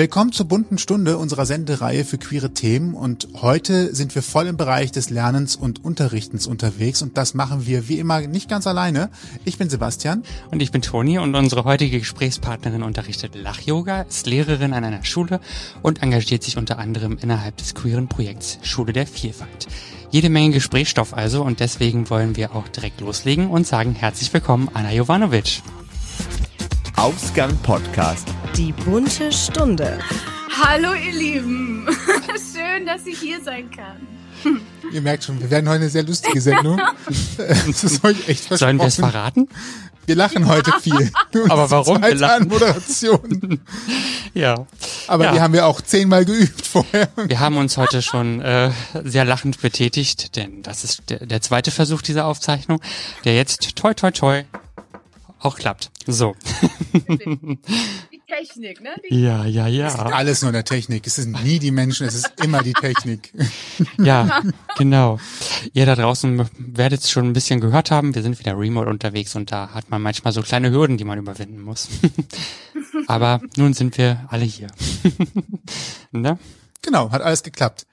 Willkommen zur bunten Stunde unserer Sendereihe für queere Themen und heute sind wir voll im Bereich des Lernens und Unterrichtens unterwegs und das machen wir wie immer nicht ganz alleine. Ich bin Sebastian. Und ich bin Toni und unsere heutige Gesprächspartnerin unterrichtet Lach-Yoga, ist Lehrerin an einer Schule und engagiert sich unter anderem innerhalb des queeren Projekts Schule der Vielfalt. Jede Menge Gesprächsstoff also und deswegen wollen wir auch direkt loslegen und sagen herzlich willkommen Anna Jovanovic. Ausgang Podcast. Die bunte Stunde. Hallo ihr Lieben. Schön, dass ich hier sein kann. Ihr merkt schon, wir werden heute eine sehr lustige Sendung. das ist euch echt versprochen. Sollen wir es verraten? Wir lachen heute viel. Aber warum? Wir lachen. Moderation. ja. Aber ja. die haben wir auch zehnmal geübt vorher. Wir haben uns heute schon äh, sehr lachend betätigt, denn das ist der, der zweite Versuch dieser Aufzeichnung, der jetzt toi toi toi auch klappt. So. Technik, ne? Die ja, ja, ja. Alles nur der Technik. Es sind nie die Menschen, es ist immer die Technik. Ja, genau. Ihr da draußen werdet es schon ein bisschen gehört haben. Wir sind wieder remote unterwegs und da hat man manchmal so kleine Hürden, die man überwinden muss. Aber nun sind wir alle hier. ne? Genau, hat alles geklappt.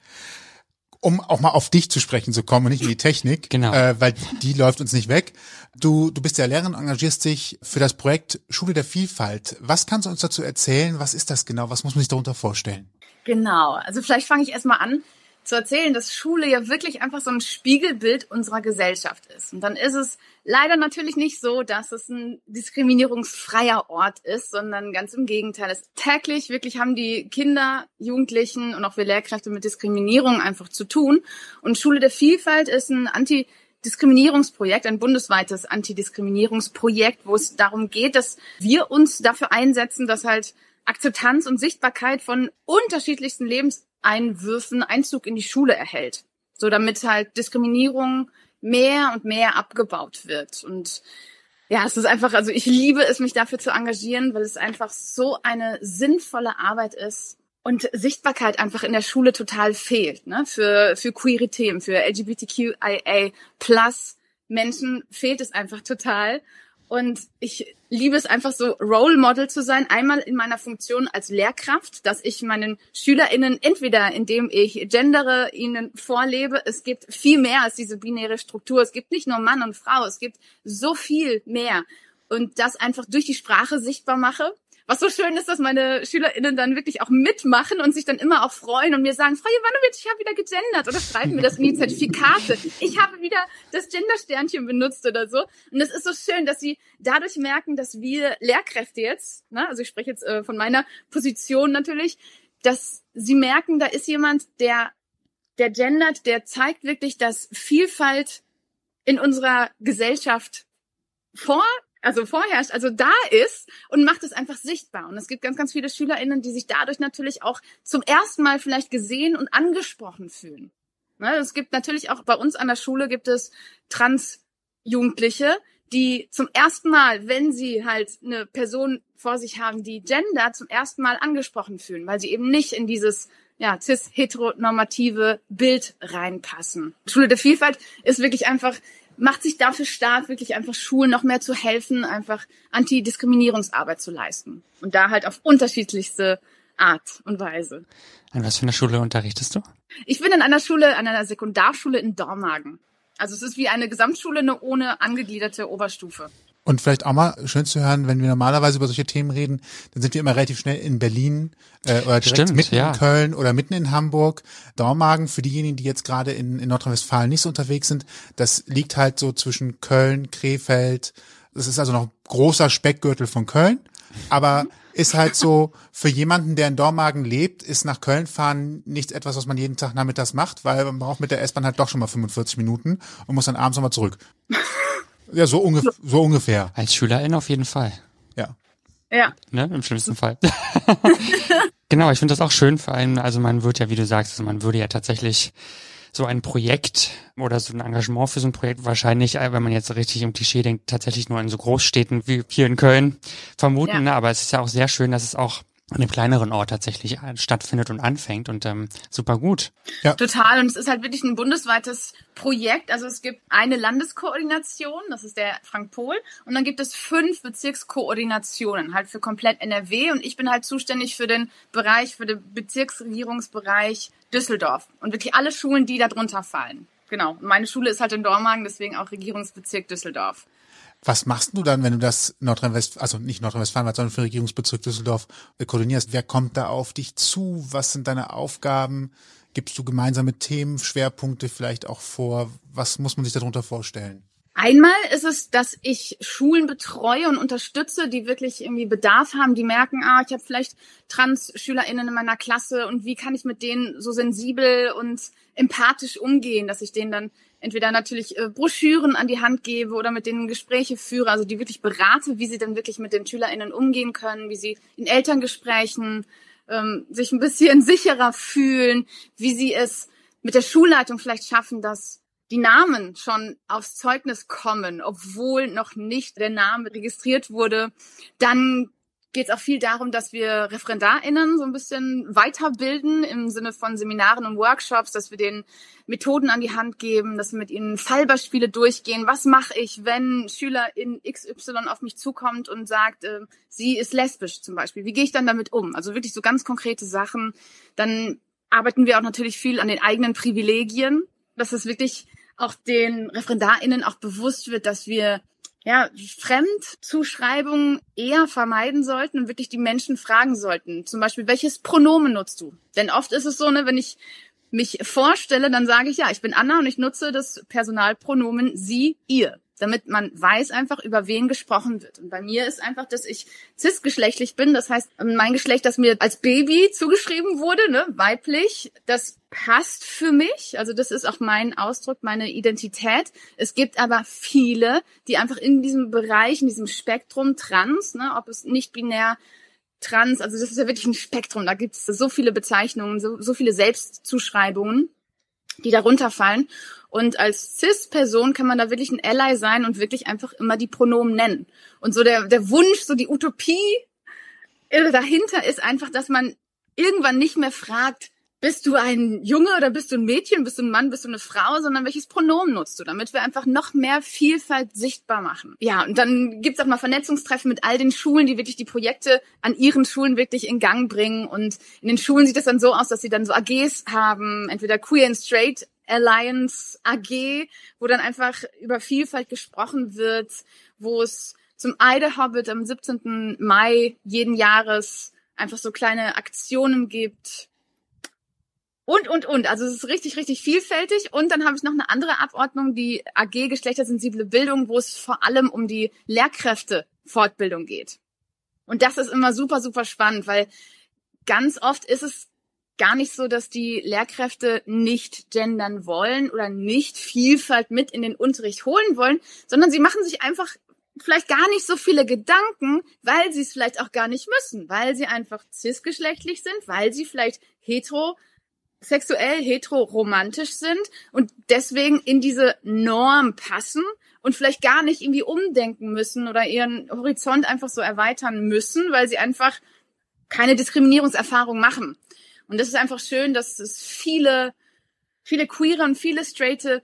Um auch mal auf dich zu sprechen zu kommen und nicht in die Technik, Genau. äh, weil die läuft uns nicht weg. Du, du bist ja Lehrerin und engagierst dich für das Projekt Schule der Vielfalt. Was kannst du uns dazu erzählen? Was ist das genau? Was muss man sich darunter vorstellen? Genau. Also vielleicht fange ich erstmal an zu erzählen, dass Schule ja wirklich einfach so ein Spiegelbild unserer Gesellschaft ist. Und dann ist es leider natürlich nicht so, dass es ein diskriminierungsfreier Ort ist, sondern ganz im Gegenteil. Es täglich wirklich haben die Kinder, Jugendlichen und auch wir Lehrkräfte mit Diskriminierung einfach zu tun. Und Schule der Vielfalt ist ein Anti Diskriminierungsprojekt, ein bundesweites Antidiskriminierungsprojekt, wo es darum geht, dass wir uns dafür einsetzen, dass halt Akzeptanz und Sichtbarkeit von unterschiedlichsten Lebenseinwürfen Einzug in die Schule erhält. So damit halt Diskriminierung mehr und mehr abgebaut wird. Und ja, es ist einfach, also ich liebe es, mich dafür zu engagieren, weil es einfach so eine sinnvolle Arbeit ist und Sichtbarkeit einfach in der Schule total fehlt, ne? Für, für queere Themen, für LGBTQIA plus Menschen fehlt es einfach total. Und ich liebe es einfach so, Role Model zu sein. Einmal in meiner Funktion als Lehrkraft, dass ich meinen SchülerInnen entweder, indem ich gendere, ihnen vorlebe, es gibt viel mehr als diese binäre Struktur. Es gibt nicht nur Mann und Frau, es gibt so viel mehr. Und das einfach durch die Sprache sichtbar mache. Was so schön ist, dass meine SchülerInnen dann wirklich auch mitmachen und sich dann immer auch freuen und mir sagen, Frau Jovanovic, ich habe wieder gegendert oder schreiben mir das in die Zertifikate. Ich habe wieder das Gender-Sternchen benutzt oder so. Und es ist so schön, dass sie dadurch merken, dass wir Lehrkräfte jetzt, ne, also ich spreche jetzt äh, von meiner Position natürlich, dass sie merken, da ist jemand, der, der gendert, der zeigt wirklich, dass Vielfalt in unserer Gesellschaft vor also vorherrscht, also da ist und macht es einfach sichtbar. Und es gibt ganz, ganz viele SchülerInnen, die sich dadurch natürlich auch zum ersten Mal vielleicht gesehen und angesprochen fühlen. Ne, Es gibt natürlich auch bei uns an der Schule gibt es Trans-Jugendliche, die zum ersten Mal, wenn sie halt eine Person vor sich haben, die Gender zum ersten Mal angesprochen fühlen, weil sie eben nicht in dieses ja, cis-heteronormative Bild reinpassen. Schule der Vielfalt ist wirklich einfach macht sich dafür stark, wirklich einfach Schulen noch mehr zu helfen, einfach Antidiskriminierungsarbeit zu leisten. Und da halt auf unterschiedlichste Art und Weise. An was für einer Schule unterrichtest du? Ich bin in einer Schule, an einer Sekundarschule in Dormagen. Also es ist wie eine Gesamtschule, nur ohne angegliederte Oberstufe. Und vielleicht auch mal schön zu hören, wenn wir normalerweise über solche Themen reden, dann sind wir immer relativ schnell in Berlin äh, oder direkt Stimmt, mitten ja. in Köln oder mitten in Hamburg. Dormagen, für diejenigen, die jetzt gerade in, in Nordrhein-Westfalen nicht so unterwegs sind, das liegt halt so zwischen Köln, Krefeld. Das ist also noch ein großer Speckgürtel von Köln, aber ist halt so, für jemanden, der in Dormagen lebt, ist nach Köln fahren nicht etwas, was man jeden Tag nachmittags macht, weil man braucht mit der S-Bahn halt doch schon mal 45 Minuten und muss dann abends nochmal zurück. Ja, so, ungef so ungefähr. Als Schülerin auf jeden Fall. Ja. Ja. Ne? Im schlimmsten Fall. genau, ich finde das auch schön für einen, also man wird ja, wie du sagst, also man würde ja tatsächlich so ein Projekt oder so ein Engagement für so ein Projekt wahrscheinlich, äh, wenn man jetzt richtig im Klischee denkt, tatsächlich nur in so Großstädten wie hier in Köln vermuten. Ja. Ne? Aber es ist ja auch sehr schön, dass es auch an einem kleineren Ort tatsächlich äh, stattfindet und anfängt und ähm, super gut. Ja. Total. Und es ist halt wirklich ein bundesweites Projekt. Also es gibt eine Landeskoordination, das ist der Frank Pohl, und dann gibt es fünf Bezirkskoordinationen, halt für komplett NRW. Und ich bin halt zuständig für den Bereich, für den Bezirksregierungsbereich Düsseldorf und wirklich alle Schulen, die da drunter fallen. Genau. Und meine Schule ist halt in Dormagen, deswegen auch Regierungsbezirk Düsseldorf. Was machst du dann, wenn du das Nordrhein-Westfalen, also nicht Nordrhein-Westfalen, sondern für Regierungsbezirk Düsseldorf koordinierst? Wer kommt da auf dich zu? Was sind deine Aufgaben? Gibst du gemeinsame Themen, Schwerpunkte vielleicht auch vor? Was muss man sich darunter vorstellen? Einmal ist es, dass ich Schulen betreue und unterstütze, die wirklich irgendwie Bedarf haben, die merken, ah, ich habe vielleicht Trans-SchülerInnen in meiner Klasse und wie kann ich mit denen so sensibel und empathisch umgehen, dass ich denen dann entweder natürlich äh, Broschüren an die Hand gebe oder mit denen Gespräche führe, also die wirklich berate, wie sie dann wirklich mit den SchülerInnen umgehen können, wie sie in Elterngesprächen ähm, sich ein bisschen sicherer fühlen, wie sie es mit der Schulleitung vielleicht schaffen, dass die Namen schon aufs Zeugnis kommen, obwohl noch nicht der Name registriert wurde. Dann geht es auch viel darum, dass wir ReferendarInnen so ein bisschen weiterbilden im Sinne von Seminaren und Workshops, dass wir denen Methoden an die Hand geben, dass wir mit ihnen Fallbeispiele durchgehen. Was mache ich, wenn Schülerin XY auf mich zukommt und sagt, äh, sie ist lesbisch zum Beispiel? Wie gehe ich dann damit um? Also wirklich so ganz konkrete Sachen. Dann arbeiten wir auch natürlich viel an den eigenen Privilegien, dass es wirklich auch den ReferendarInnen auch bewusst wird, dass wir ja, Fremdzuschreibungen eher vermeiden sollten und wirklich die Menschen fragen sollten. Zum Beispiel, welches Pronomen nutzt du? Denn oft ist es so, ne, wenn ich mich vorstelle, dann sage ich ja, ich bin Anna und ich nutze das Personalpronomen sie, ihr damit man weiß einfach, über wen gesprochen wird. Und bei mir ist einfach, dass ich cisgeschlechtlich bin. Das heißt, mein Geschlecht, das mir als Baby zugeschrieben wurde, ne, weiblich, das passt für mich. Also das ist auch mein Ausdruck, meine Identität. Es gibt aber viele, die einfach in diesem Bereich, in diesem Spektrum trans, ne, ob es nicht binär trans, also das ist ja wirklich ein Spektrum. Da gibt es so viele Bezeichnungen, so, so viele Selbstzuschreibungen, die darunter fallen. Und als Cis-Person kann man da wirklich ein Ally sein und wirklich einfach immer die Pronomen nennen. Und so der, der Wunsch, so die Utopie dahinter ist einfach, dass man irgendwann nicht mehr fragt, bist du ein Junge oder bist du ein Mädchen, bist du ein Mann, bist du eine Frau, sondern welches Pronomen nutzt du, damit wir einfach noch mehr Vielfalt sichtbar machen. Ja, und dann gibt's auch mal Vernetzungstreffen mit all den Schulen, die wirklich die Projekte an ihren Schulen wirklich in Gang bringen. Und in den Schulen sieht es dann so aus, dass sie dann so AGs haben, entweder Queer and Straight Alliance AG, wo dann einfach über Vielfalt gesprochen wird, wo es zum Eide Hobbit am 17. Mai jeden Jahres einfach so kleine Aktionen gibt. Und, und, und. Also es ist richtig, richtig vielfältig. Und dann habe ich noch eine andere Abordnung, die AG Geschlechtersensible Bildung, wo es vor allem um die Lehrkräftefortbildung geht. Und das ist immer super, super spannend, weil ganz oft ist es gar nicht so, dass die Lehrkräfte nicht gendern wollen oder nicht Vielfalt mit in den Unterricht holen wollen, sondern sie machen sich einfach vielleicht gar nicht so viele Gedanken, weil sie es vielleicht auch gar nicht müssen, weil sie einfach cisgeschlechtlich sind, weil sie vielleicht heterosexuell, heteroromantisch sind und deswegen in diese Norm passen und vielleicht gar nicht irgendwie umdenken müssen oder ihren Horizont einfach so erweitern müssen, weil sie einfach keine Diskriminierungserfahrung machen. Und das ist einfach schön, dass es viele, viele queere und viele straighte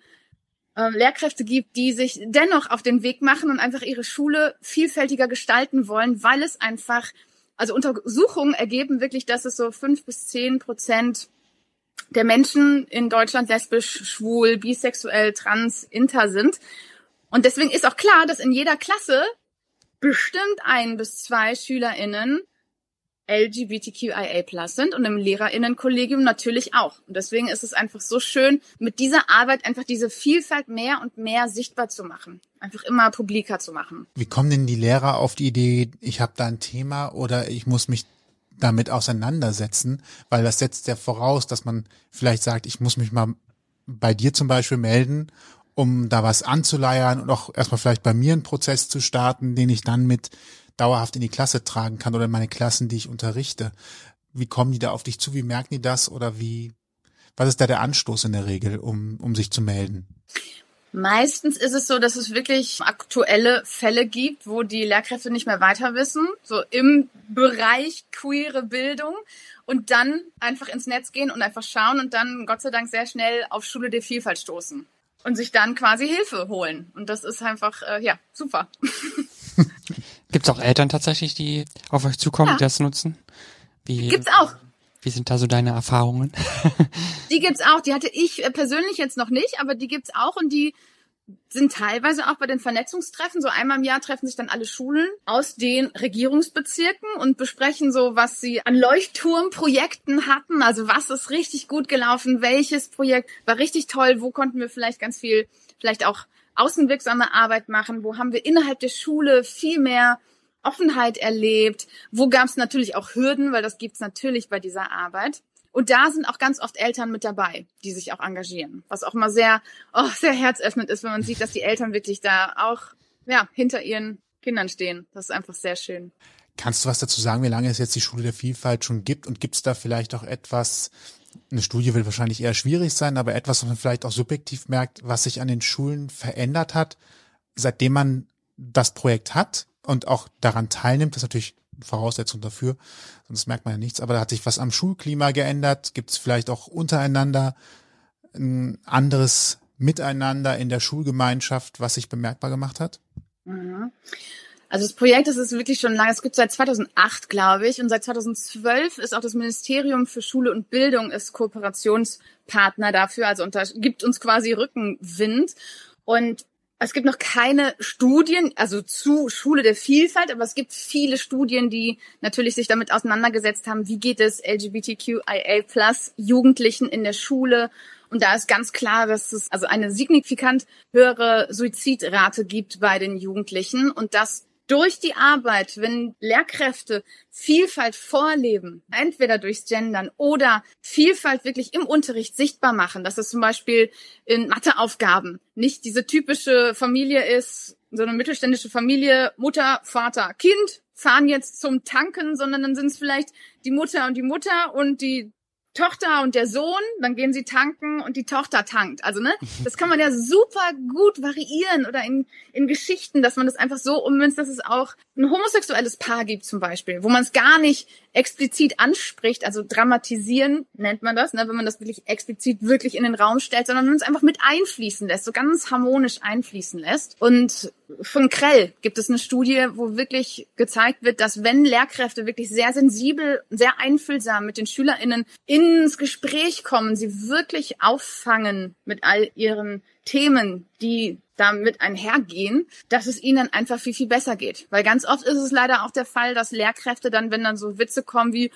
äh, Lehrkräfte gibt, die sich dennoch auf den Weg machen und einfach ihre Schule vielfältiger gestalten wollen, weil es einfach, also Untersuchungen ergeben wirklich, dass es so fünf bis zehn Prozent der Menschen in Deutschland lesbisch, schwul, bisexuell, trans, inter sind. Und deswegen ist auch klar, dass in jeder Klasse bestimmt ein bis zwei SchülerInnen LGBTQIA sind und im Lehrerinnenkollegium natürlich auch. Und deswegen ist es einfach so schön, mit dieser Arbeit einfach diese Vielfalt mehr und mehr sichtbar zu machen. Einfach immer publiker zu machen. Wie kommen denn die Lehrer auf die Idee, ich habe da ein Thema oder ich muss mich damit auseinandersetzen? Weil das setzt ja voraus, dass man vielleicht sagt, ich muss mich mal bei dir zum Beispiel melden um da was anzuleiern und auch erstmal vielleicht bei mir einen Prozess zu starten, den ich dann mit dauerhaft in die Klasse tragen kann oder in meine Klassen, die ich unterrichte. Wie kommen die da auf dich zu? Wie merken die das? Oder wie, was ist da der Anstoß in der Regel, um, um sich zu melden? Meistens ist es so, dass es wirklich aktuelle Fälle gibt, wo die Lehrkräfte nicht mehr weiter wissen, so im Bereich queere Bildung und dann einfach ins Netz gehen und einfach schauen und dann Gott sei Dank sehr schnell auf Schule der Vielfalt stoßen und sich dann quasi Hilfe holen. Und das ist einfach, äh, ja, super. Gibt es auch Eltern tatsächlich, die auf euch zukommen, Ja. die das nutzen? Wie, Gibt's auch. Wie sind da so deine Erfahrungen? Die gibt's auch. Die hatte ich äh, persönlich jetzt noch nicht, aber die gibt's auch und die sind teilweise auch bei den Vernetzungstreffen. So einmal im Jahr treffen sich dann alle Schulen aus den Regierungsbezirken und besprechen so, was sie an Leuchtturmprojekten hatten. Also was ist richtig gut gelaufen, welches Projekt war richtig toll, wo konnten wir vielleicht ganz viel, vielleicht auch außenwirksame Arbeit machen, wo haben wir innerhalb der Schule viel mehr Offenheit erlebt, wo gab es natürlich auch Hürden, weil das gibt's natürlich bei dieser Arbeit. Und da sind auch ganz oft Eltern mit dabei, die sich auch engagieren. Was auch mal sehr, oh, sehr herzöffnend ist, wenn man sieht, dass die Eltern wirklich da auch ja, hinter ihren Kindern stehen. Das ist einfach sehr schön. Kannst du was dazu sagen, wie lange es jetzt die Schule der Vielfalt schon gibt? Und gibt es da vielleicht auch etwas, eine Studie wird wahrscheinlich eher schwierig sein, aber etwas, was man vielleicht auch subjektiv merkt, was sich an den Schulen verändert hat, seitdem man das Projekt hat und auch daran teilnimmt, das ist natürlich eine Voraussetzung dafür, sonst merkt man ja nichts, aber da hat sich was am Schulklima geändert, gibt es vielleicht auch untereinander ein anderes Miteinander in der Schulgemeinschaft, was sich bemerkbar gemacht hat? Also das Projekt das ist wirklich schon lange. Es gibt seit 2008, glaube ich, und seit 2012 ist auch das Ministerium für Schule und Bildung ist Kooperationspartner dafür, also unter, gibt uns quasi Rückenwind. Und es gibt noch keine Studien, also zu Schule der Vielfalt, aber es gibt viele Studien, die natürlich sich damit auseinandergesetzt haben, wie geht es LGBTQIA plus Jugendlichen in der Schule. Und da ist ganz klar, dass es also eine signifikant höhere Suizidrate gibt bei den Jugendlichen und dass durch die Arbeit, wenn Lehrkräfte Vielfalt vorleben, entweder durchs Gendern oder Vielfalt wirklich im Unterricht sichtbar machen, dass es zum Beispiel in Matheaufgaben nicht diese typische Familie ist, so eine mittelständische Familie, Mutter, Vater, Kind, fahren jetzt zum Tanken, sondern dann sind es vielleicht die Mutter und die Mutter und die Tochter und der Sohn, dann gehen sie tanken und die Tochter tankt. Also, ne, das kann man ja super gut variieren oder in, in Geschichten, dass man das einfach so ummünzt, dass es auch ein homosexuelles Paar gibt zum Beispiel, wo man es gar nicht explizit anspricht, also dramatisieren nennt man das, ne, wenn man das wirklich explizit wirklich in den Raum stellt, sondern man es einfach mit einfließen lässt, so ganz harmonisch einfließen lässt. Und von Krell gibt es eine Studie, wo wirklich gezeigt wird, dass wenn Lehrkräfte wirklich sehr sensibel, sehr einfühlsam mit den SchülerInnen ins Gespräch kommen, sie wirklich auffangen mit all ihren Themen, die damit einhergehen, dass es ihnen einfach viel, viel besser geht. Weil ganz oft ist es leider auch der Fall, dass Lehrkräfte dann, wenn dann so Witze kommen wie,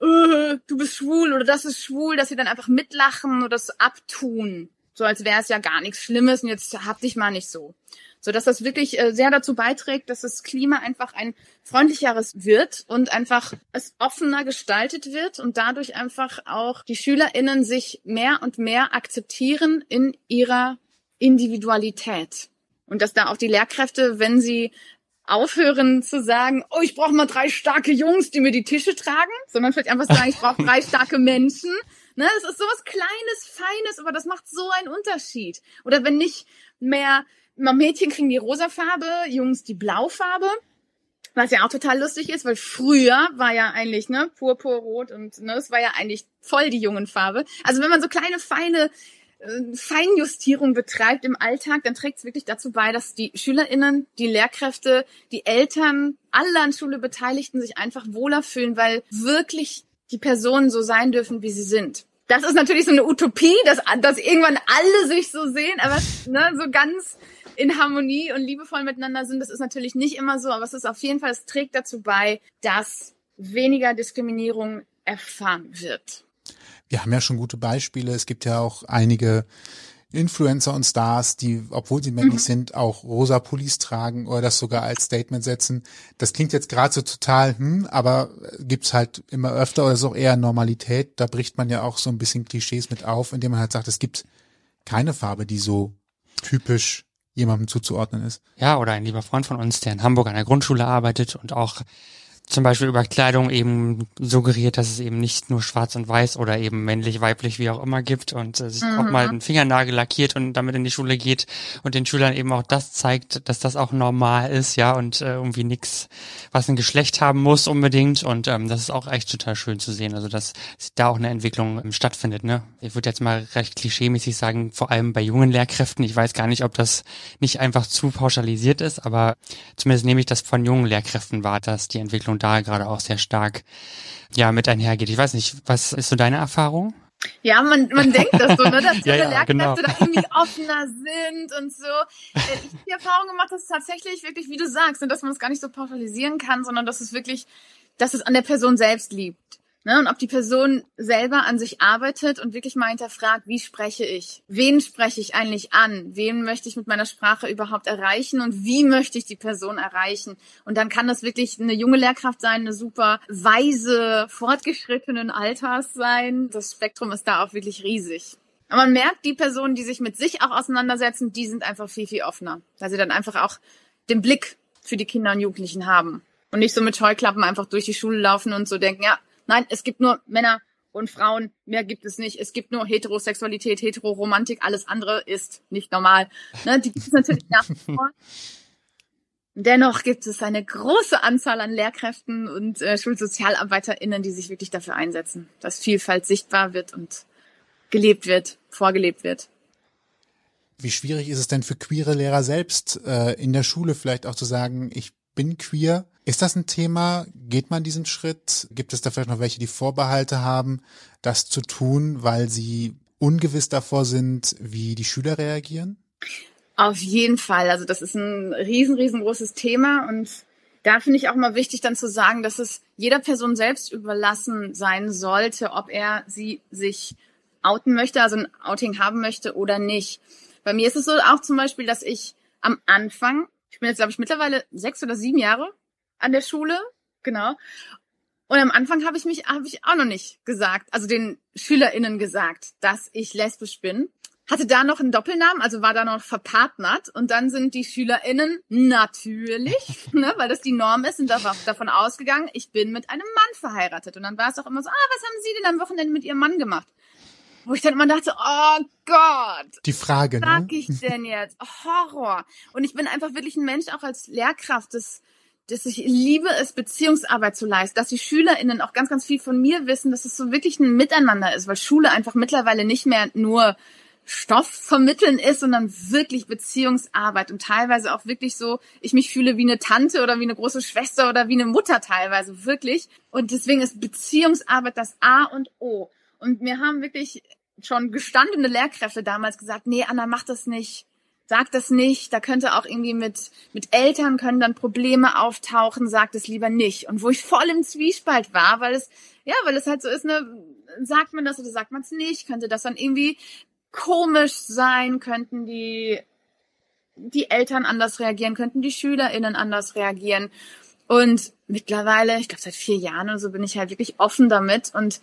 äh, du bist schwul oder das ist schwul, dass sie dann einfach mitlachen oder das abtun. So als wäre es ja gar nichts Schlimmes und jetzt hab dich mal nicht so. So dass das wirklich äh, sehr dazu beiträgt, dass das Klima einfach ein freundlicheres wird und einfach es offener gestaltet wird und dadurch einfach auch die SchülerInnen sich mehr und mehr akzeptieren in ihrer Individualität. Und dass da auch die Lehrkräfte, wenn sie aufhören zu sagen, oh, ich brauche mal drei starke Jungs, die mir die Tische tragen, sondern vielleicht einfach sagen, ich brauche drei starke Menschen. Ne, das ist sowas Kleines, Feines, aber das macht so einen Unterschied. Oder wenn nicht mehr, mal Mädchen kriegen die rosa Farbe, Jungs die Blaufarbe. Was ja auch total lustig ist, weil früher war ja eigentlich, ne, purpurrot und ne, es war ja eigentlich voll die Jungenfarbe. Also wenn man so kleine, feine Feinjustierung betreibt im Alltag, dann trägt es wirklich dazu bei, dass die SchülerInnen, die Lehrkräfte, die Eltern, alle an Schule Beteiligten sich einfach wohler fühlen, weil wirklich die Personen so sein dürfen, wie sie sind. Das ist natürlich so eine Utopie, dass, dass irgendwann alle sich so sehen, aber ne, so ganz in Harmonie und liebevoll miteinander sind, das ist natürlich nicht immer so, aber es ist auf jeden Fall, es trägt dazu bei, dass weniger Diskriminierung erfahren wird. Wir haben ja schon gute Beispiele. Es gibt ja auch einige Influencer und Stars, die, obwohl sie männlich sind, auch rosa Pullis tragen oder das sogar als Statement setzen. Das klingt jetzt gerade so total, hm, aber gibt's halt immer öfter oder ist auch eher Normalität. Da bricht man ja auch so ein bisschen Klischees mit auf, indem man halt sagt, es gibt keine Farbe, die so typisch jemandem zuzuordnen ist. Ja, oder ein lieber Freund von uns, der in Hamburg an der Grundschule arbeitet und auch zum Beispiel über Kleidung eben suggeriert, dass es eben nicht nur schwarz und weiß oder eben männlich, weiblich, wie auch immer gibt und äh, sich mhm. auch mal einen Fingernagel lackiert und damit in die Schule geht und den Schülern eben auch das zeigt, dass das auch normal ist, ja, und äh, irgendwie nichts, was ein Geschlecht haben muss unbedingt und ähm, das ist auch echt total schön zu sehen, also dass da auch eine Entwicklung ähm, stattfindet, ne. Ich würde jetzt mal recht klischeemäßig sagen, vor allem bei jungen Lehrkräften, ich weiß gar nicht, ob das nicht einfach zu pauschalisiert ist, aber zumindest nehme ich das von jungen Lehrkräften wahr, dass die Entwicklung da gerade auch sehr stark ja mit einhergeht. Ich weiß nicht, was ist so deine Erfahrung? Ja, man, man denkt das so, ne, dass ja, ja, Lehrkräfte genau. da irgendwie offener sind und so. Äh, Ich habe die Erfahrung gemacht, dass es tatsächlich wirklich, wie du sagst, und dass man es gar nicht so pauschalisieren kann, sondern dass es wirklich, dass es an der Person selbst liegt. Ne? Und ob die Person selber an sich arbeitet und wirklich mal hinterfragt, wie spreche ich? Wen spreche ich eigentlich an? Wen möchte ich mit meiner Sprache überhaupt erreichen? Und wie möchte ich die Person erreichen? Und dann kann das wirklich eine junge Lehrkraft sein, eine super weise, fortgeschrittenen Alters sein. Das Spektrum ist da auch wirklich riesig. Aber man merkt, die Personen, die sich mit sich auch auseinandersetzen, die sind einfach viel, viel offener. Weil sie dann einfach auch den Blick für die Kinder und Jugendlichen haben. Und nicht so mit Scheuklappen einfach durch die Schule laufen und so denken, ja, Nein, es gibt nur Männer und Frauen, mehr gibt es nicht. Es gibt nur Heterosexualität, Heteroromantik, alles andere ist nicht normal. Ne, die gibt es natürlich nach wie vor. Dennoch gibt es eine große Anzahl an Lehrkräften und äh, SchulsozialarbeiterInnen, die sich wirklich dafür einsetzen, dass Vielfalt sichtbar wird und gelebt wird, vorgelebt wird. Wie schwierig ist es denn für queere Lehrer selbst äh, in der Schule vielleicht auch zu sagen, ich bin queer? Ist das ein Thema? Geht man diesen Schritt? Gibt es da vielleicht noch welche, die Vorbehalte haben, das zu tun, weil sie ungewiss davor sind, wie die Schüler reagieren? Auf jeden Fall. Also das ist ein riesen, riesengroßes Thema und da finde ich auch mal wichtig dann zu sagen, dass es jeder Person selbst überlassen sein sollte, ob er sie sich outen möchte, also ein Outing haben möchte oder nicht. Bei mir ist es so auch zum Beispiel, dass ich am Anfang, ich bin jetzt glaube ich mittlerweile sechs oder sieben Jahre an der Schule, genau. Und am Anfang habe ich mich, habe ich auch noch nicht gesagt, also den SchülerInnen gesagt, dass ich lesbisch bin. Hatte da noch einen Doppelnamen, also war da noch verpartnert. Und dann sind die SchülerInnen natürlich, ne, weil das die Norm ist, sind davon ausgegangen, ich bin mit einem Mann verheiratet. Und dann war es auch immer so, ah, was haben Sie denn am Wochenende mit Ihrem Mann gemacht? Wo ich dann immer dachte, oh Gott. Die Frage, was sag ich denn jetzt? Horror. Und ich bin einfach wirklich ein Mensch, auch als Lehrkraft, das dass ich liebe es, Beziehungsarbeit zu leisten, dass die SchülerInnen auch ganz, ganz viel von mir wissen, dass es so wirklich ein Miteinander ist, weil Schule einfach mittlerweile nicht mehr nur Stoff vermitteln ist, sondern wirklich Beziehungsarbeit und teilweise auch wirklich so, ich mich fühle wie eine Tante oder wie eine große Schwester oder wie eine Mutter teilweise, wirklich. Und deswegen ist Beziehungsarbeit das A und O. Und mir haben wirklich schon gestandene Lehrkräfte damals gesagt, nee, Anna, mach das nicht sag das nicht, da könnte auch irgendwie mit, mit Eltern können dann Probleme auftauchen, sag das lieber nicht. Und wo ich voll im Zwiespalt war, weil es, ja, weil es halt so ist, ne, sagt man das oder sagt man es nicht, könnte das dann irgendwie komisch sein, könnten die, die Eltern anders reagieren, könnten die SchülerInnen anders reagieren. Und mittlerweile, ich glaube seit vier Jahren oder so, bin ich halt wirklich offen damit. Und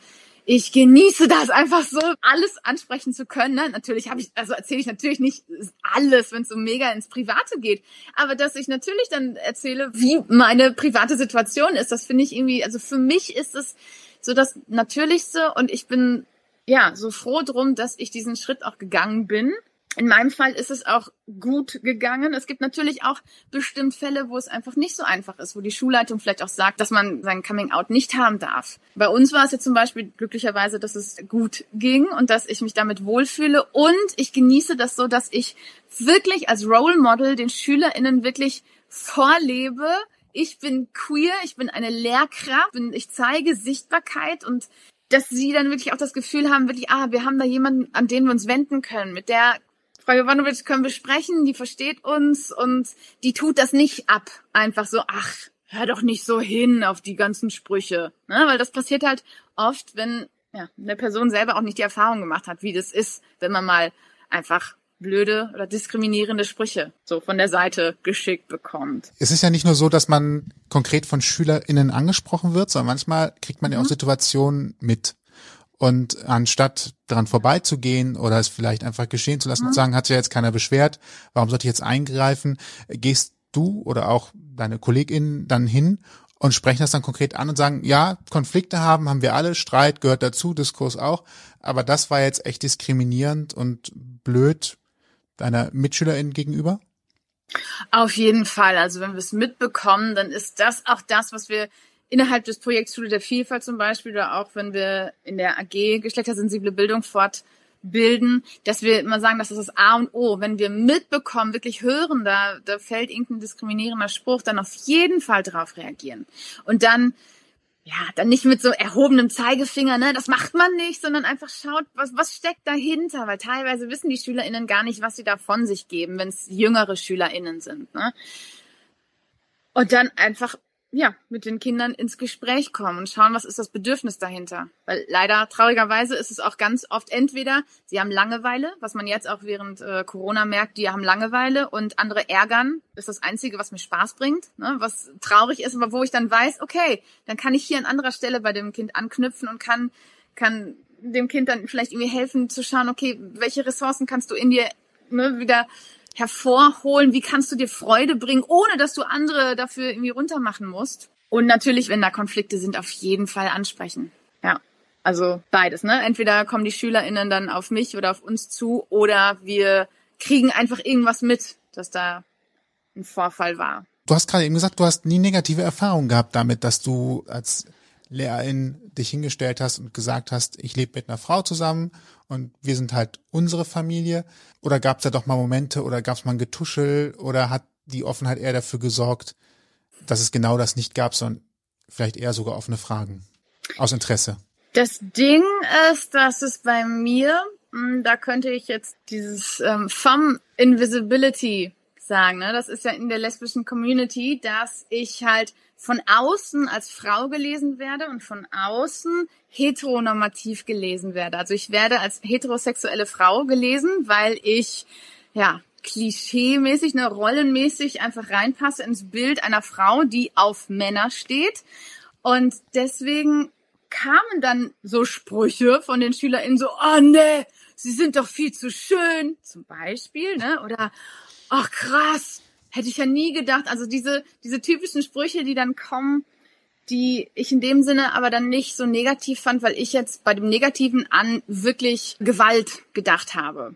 ich genieße das einfach so, alles ansprechen zu können. Ne? Natürlich habe ich, also erzähle ich natürlich nicht alles, wenn es so mega ins Private geht, aber dass ich natürlich dann erzähle, wie meine private Situation ist, das finde ich irgendwie, also für mich ist es so das Natürlichste und ich bin ja so froh drum, dass ich diesen Schritt auch gegangen bin in meinem Fall ist es auch gut gegangen. Es gibt natürlich auch bestimmt Fälle, wo es einfach nicht so einfach ist, wo die Schulleitung vielleicht auch sagt, dass man sein Coming Out nicht haben darf. Bei uns war es jetzt zum Beispiel glücklicherweise, dass es gut ging und dass ich mich damit wohlfühle und ich genieße das so, dass ich wirklich als Role Model den SchülerInnen wirklich vorlebe, ich bin queer, ich bin eine Lehrkraft, ich zeige Sichtbarkeit und dass sie dann wirklich auch das Gefühl haben, wirklich, ah, wir haben da jemanden, an den wir uns wenden können. Mit der Frau Jovanovic können wir sprechen, die versteht uns und die tut das nicht ab. Einfach so, ach, hör doch nicht so hin auf die ganzen Sprüche. Ne? Weil das passiert halt oft, wenn ja, eine Person selber auch nicht die Erfahrung gemacht hat, wie das ist, wenn man mal einfach blöde oder diskriminierende Sprüche so von der Seite geschickt bekommt. Es ist ja nicht nur so, dass man konkret von SchülerInnen angesprochen wird, sondern manchmal kriegt man ja auch mhm. Situationen mit. Und anstatt daran vorbeizugehen oder es vielleicht einfach geschehen zu lassen mhm. und sagen, hat sich ja jetzt keiner beschwert, warum sollte ich jetzt eingreifen, gehst du oder auch deine KollegInnen dann hin und sprechen das dann konkret an und sagen, ja, Konflikte haben, haben wir alle, Streit gehört dazu, Diskurs auch, aber das war jetzt echt diskriminierend und blöd deiner Mitschülerin gegenüber? Auf jeden Fall. Also wenn wir es mitbekommen, dann ist das auch das, was wir innerhalb des Projekts Schule der Vielfalt zum Beispiel oder auch wenn wir in der AG geschlechtersensible Bildung fortbilden, dass wir immer sagen, das ist das A und O. Wenn wir mitbekommen, wirklich hören, da, da fällt irgendein diskriminierender Spruch, dann auf jeden Fall darauf reagieren. Und dann ja, dann nicht mit so erhobenem Zeigefinger, ne, das macht man nicht, sondern einfach schaut, was, was steckt dahinter, weil teilweise wissen die SchülerInnen gar nicht, was sie da von sich geben, wenn es jüngere SchülerInnen sind, ne. Und dann einfach ja, mit den Kindern ins Gespräch kommen und schauen, was ist das Bedürfnis dahinter. Weil leider, traurigerweise, ist es auch ganz oft entweder, sie haben Langeweile, was man jetzt auch während äh, Corona merkt, die haben Langeweile und andere ärgern, ist das Einzige, was mir Spaß bringt, ne? was traurig ist, aber wo ich dann weiß, okay, dann kann ich hier an anderer Stelle bei dem Kind anknüpfen und kann, kann dem Kind dann vielleicht irgendwie helfen zu schauen, okay, welche Ressourcen kannst du in dir ne, wieder hervorholen? Wie kannst du dir Freude bringen, ohne dass du andere dafür irgendwie runtermachen musst? Und natürlich, wenn da Konflikte sind, auf jeden Fall ansprechen. Ja. Also beides, ne? Entweder kommen die SchülerInnen dann auf mich oder auf uns zu oder wir kriegen einfach irgendwas mit, dass da ein Vorfall war. Du hast gerade eben gesagt, du hast nie negative Erfahrungen gehabt damit, dass du als Lehrerin dich hingestellt hast und gesagt hast, ich lebe mit einer Frau zusammen und wir sind halt unsere Familie? Oder gab es da doch mal Momente oder gab es mal ein Getuschel oder hat die Offenheit eher dafür gesorgt, dass es genau das nicht gab, sondern vielleicht eher sogar offene Fragen aus Interesse? Das Ding ist, dass es bei mir, hm, da könnte ich jetzt dieses ähm, Femme Invisibility sagen, ne? das ist ja in der lesbischen Community, dass ich halt von außen als Frau gelesen werde und von außen heteronormativ gelesen werde. Also ich werde als heterosexuelle Frau gelesen, weil ich, ja, klischeemäßig, ne, rollenmäßig einfach reinpasse ins Bild einer Frau, die auf Männer steht. Und deswegen kamen dann so Sprüche von den SchülerInnen so, oh ne, sie sind doch viel zu schön, zum Beispiel, ne, oder, ach krass, hätte ich ja nie gedacht. Also diese, diese typischen Sprüche, die dann kommen, die ich in dem Sinne aber dann nicht so negativ fand, weil ich jetzt bei dem Negativen an wirklich Gewalt gedacht habe.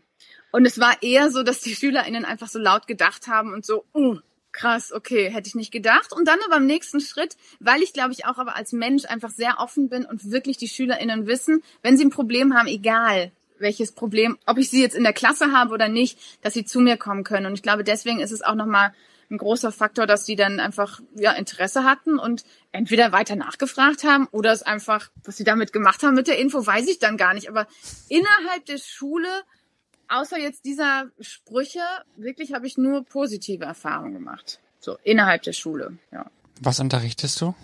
Und es war eher so, dass die SchülerInnen einfach so laut gedacht haben und so, uh, krass, okay, hätte ich nicht gedacht. Und dann aber im nächsten Schritt, weil ich glaube ich auch aber als Mensch einfach sehr offen bin und wirklich die SchülerInnen wissen, wenn sie ein Problem haben, egal, welches Problem, ob ich sie jetzt in der Klasse habe oder nicht, dass sie zu mir kommen können. Und ich glaube, deswegen ist es auch nochmal ein großer Faktor, dass die dann einfach ja Interesse hatten und entweder weiter nachgefragt haben oder es einfach, was sie damit gemacht haben mit der Info, weiß ich dann gar nicht. Aber innerhalb der Schule, außer jetzt dieser Sprüche, wirklich habe ich nur positive Erfahrungen gemacht. So innerhalb der Schule. Ja. Was unterrichtest du?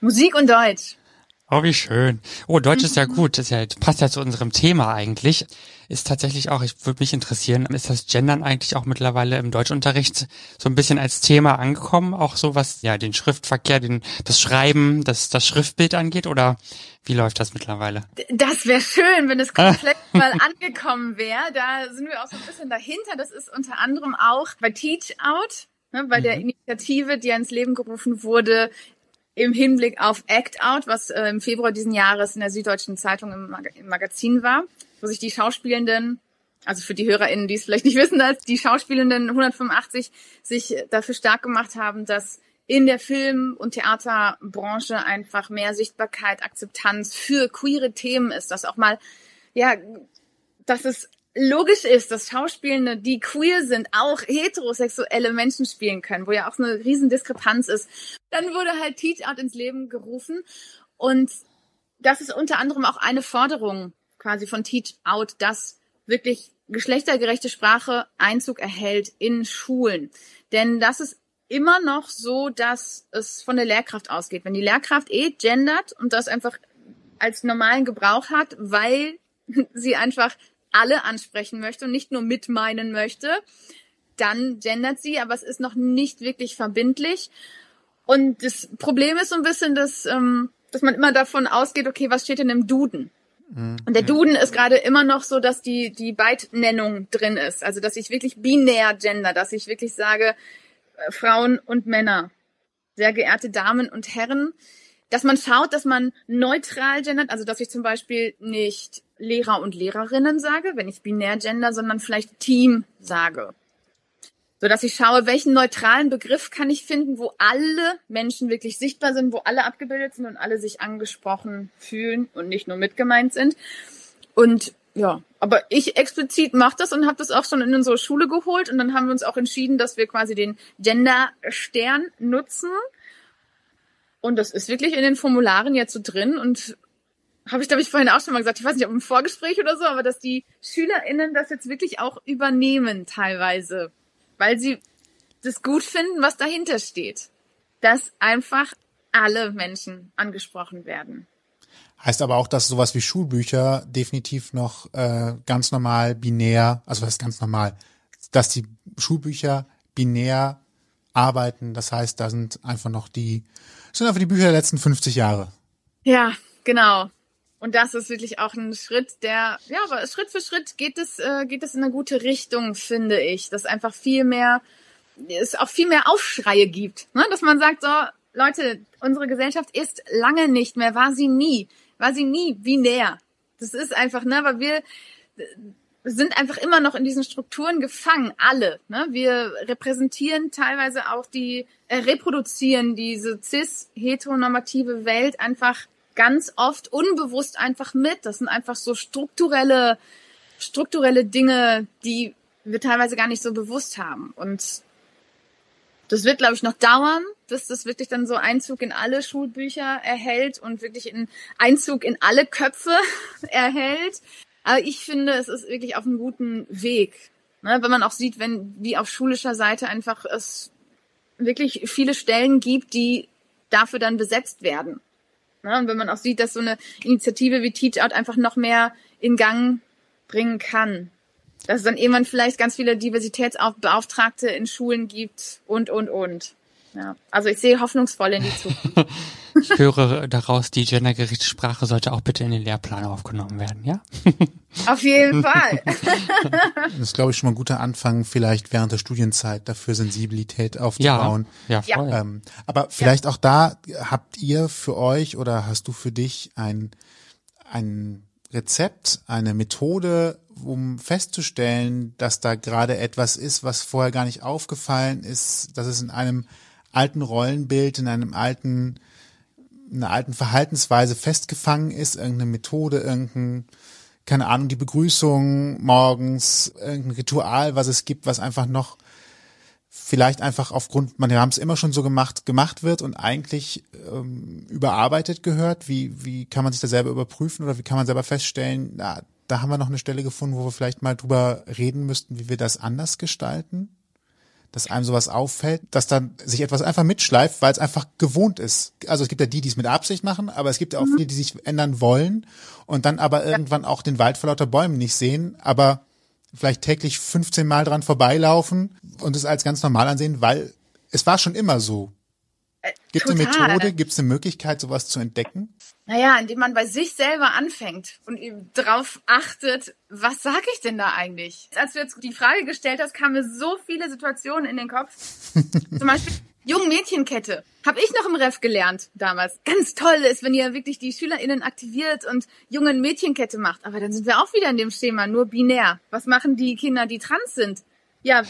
Musik und Deutsch. Oh, wie schön. Oh, Deutsch ist ja gut. Das ja, passt ja zu unserem Thema eigentlich. Ist tatsächlich auch, ich würde mich interessieren, ist das Gendern eigentlich auch mittlerweile im Deutschunterricht so ein bisschen als Thema angekommen? Auch so was, ja, den Schriftverkehr, den, das Schreiben, das, das Schriftbild angeht? Oder wie läuft das mittlerweile? Das wäre schön, wenn es komplett mal angekommen wäre. Da sind wir auch so ein bisschen dahinter. Das ist unter anderem auch bei Teach Out, ne, bei mhm. der Initiative, die ans Leben gerufen wurde, im Hinblick auf Act Out, was äh, im Februar diesen Jahres in der Süddeutschen Zeitung im, Mag im, Magazin war, wo sich die Schauspielenden, also für die HörerInnen, die es vielleicht nicht wissen, als die Schauspielenden 185 sich dafür stark gemacht haben, dass in der Film- und Theaterbranche einfach mehr Sichtbarkeit, Akzeptanz für queere Themen ist, dass auch mal, ja, dass es logisch ist, dass Schauspielende, die queer sind, auch heterosexuelle Menschen spielen können, wo ja auch eine riesen Diskrepanz ist. Dann wurde halt Teach Out ins Leben gerufen und das ist unter anderem auch eine Forderung quasi von Teach Out, dass wirklich geschlechtergerechte Sprache Einzug erhält in Schulen. Denn das ist immer noch so, dass es von der Lehrkraft ausgeht. Wenn die Lehrkraft eh gendert und das einfach als normalen Gebrauch hat, weil sie einfach alle ansprechen möchte und nicht nur mit meinen möchte, dann gendert sie, aber es ist noch nicht wirklich verbindlich. Und das Problem ist so ein bisschen, dass, ähm, dass man immer davon ausgeht, okay, was steht denn im Duden? Mhm. Und der Duden ist gerade immer noch so, dass die, die Beidnennung drin ist. Also, dass ich wirklich binär gender, dass ich wirklich sage, äh, Frauen und Männer. sehr geehrte Damen und Herren, dass man schaut, dass man neutral gendert, also dass ich zum Beispiel nicht Lehrer und Lehrerinnen sage, wenn ich binär gender, sondern vielleicht Team sage. So dass ich schaue, welchen neutralen Begriff kann ich finden, wo alle Menschen wirklich sichtbar sind, wo alle abgebildet sind und alle sich angesprochen fühlen und nicht nur mitgemeint sind. Und ja, aber ich explizit mache das und habe das auch schon in unsere Schule geholt und dann haben wir uns auch entschieden, dass wir quasi den Gender-Stern nutzen und das ist wirklich in den Formularen jetzt so drin und habe ich, glaube ich, vorhin auch schon mal gesagt, ich weiß nicht, ob im Vorgespräch oder so, aber dass die SchülerInnen das jetzt wirklich auch übernehmen teilweise, weil sie das gut finden, was dahinter steht. Dass einfach alle Menschen angesprochen werden. Heißt aber auch, dass sowas wie Schulbücher definitiv noch äh, ganz normal binär, also was ist ganz normal, dass die Schulbücher binär arbeiten. Das heißt, da sind einfach noch die sind einfach die Bücher der letzten 50 Jahre. Ja, genau. Und das ist wirklich auch ein Schritt, der, ja, aber Schritt für Schritt geht es, äh, geht es in eine gute Richtung, finde ich. Dass einfach viel mehr, es auch viel mehr Aufschreie gibt. Ne? Dass man sagt, so, Leute, unsere Gesellschaft ist lange nicht mehr, war sie nie, war sie nie binär. Das ist einfach, ne, weil wir, sind einfach immer noch in diesen Strukturen gefangen, alle. Ne? Wir repräsentieren teilweise auch die, äh, reproduzieren diese cis-heteronormative Welt einfach ganz oft unbewusst einfach mit. Das sind einfach so strukturelle, strukturelle Dinge, die wir teilweise gar nicht so bewusst haben. Und das wird, glaube ich, noch dauern, bis das wirklich dann so Einzug in alle Schulbücher erhält und wirklich in Einzug in alle Köpfe erhält. Aber ich finde, es ist wirklich auf einem guten Weg. Ne? Wenn man auch sieht, wenn, wie auf schulischer Seite einfach es wirklich viele Stellen gibt, die dafür dann besetzt werden. Ne? Und wenn man auch sieht, dass so eine Initiative wie Teach Out einfach noch mehr in Gang bringen kann. Dass es dann irgendwann vielleicht ganz viele Diversitätsbeauftragte in Schulen gibt und, und, und. Ja, also ich sehe hoffnungsvoll in die Zukunft. ich höre daraus, die gendergerechte Sprache sollte auch bitte in den Lehrplan aufgenommen werden, ja? Auf jeden Fall. das ist, glaube ich, schon mal ein guter Anfang, vielleicht während der Studienzeit dafür Sensibilität aufzubauen. Ja, ja voll. Ähm, aber vielleicht ja. auch da habt ihr für euch oder hast du für dich ein, ein Rezept, eine Methode, um festzustellen, dass da gerade etwas ist, was vorher gar nicht aufgefallen ist, dass es in einem alten Rollenbild, in einem alten, in einer alten Verhaltensweise festgefangen ist, irgendeine Methode, irgendein, keine Ahnung, die Begrüßung morgens, irgendein Ritual, was es gibt, was einfach noch vielleicht einfach aufgrund, man, wir haben es immer schon so gemacht, gemacht wird und eigentlich ähm, überarbeitet gehört. Wie, wie kann man sich da selber überprüfen oder wie kann man selber feststellen, na, da haben wir noch eine Stelle gefunden, wo wir vielleicht mal drüber reden müssten, wie wir das anders gestalten? Dass einem sowas auffällt, dass dann sich etwas einfach mitschleift, weil es einfach gewohnt ist. Also es gibt ja die, die es mit Absicht machen, aber es gibt ja auch mhm. viele, die sich ändern wollen und dann aber irgendwann auch den Wald vor lauter Bäumen nicht sehen, aber vielleicht täglich 15 Mal dran vorbeilaufen und es als ganz normal ansehen, weil es war schon immer so. Äh, gibt es eine Methode, gibt es eine Möglichkeit, sowas zu entdecken? Naja, indem man bei sich selber anfängt und darauf achtet, was sage ich denn da eigentlich? Als du jetzt die Frage gestellt hast, kamen mir so viele Situationen in den Kopf. Zum Beispiel Jungmädchenkette. Habe ich noch im Ref gelernt damals. Ganz toll ist, wenn ihr wirklich die SchülerInnen aktiviert und jungen Mädchenkette macht. Aber dann sind wir auch wieder in dem Schema, nur binär. Was machen die Kinder, die trans sind? ja,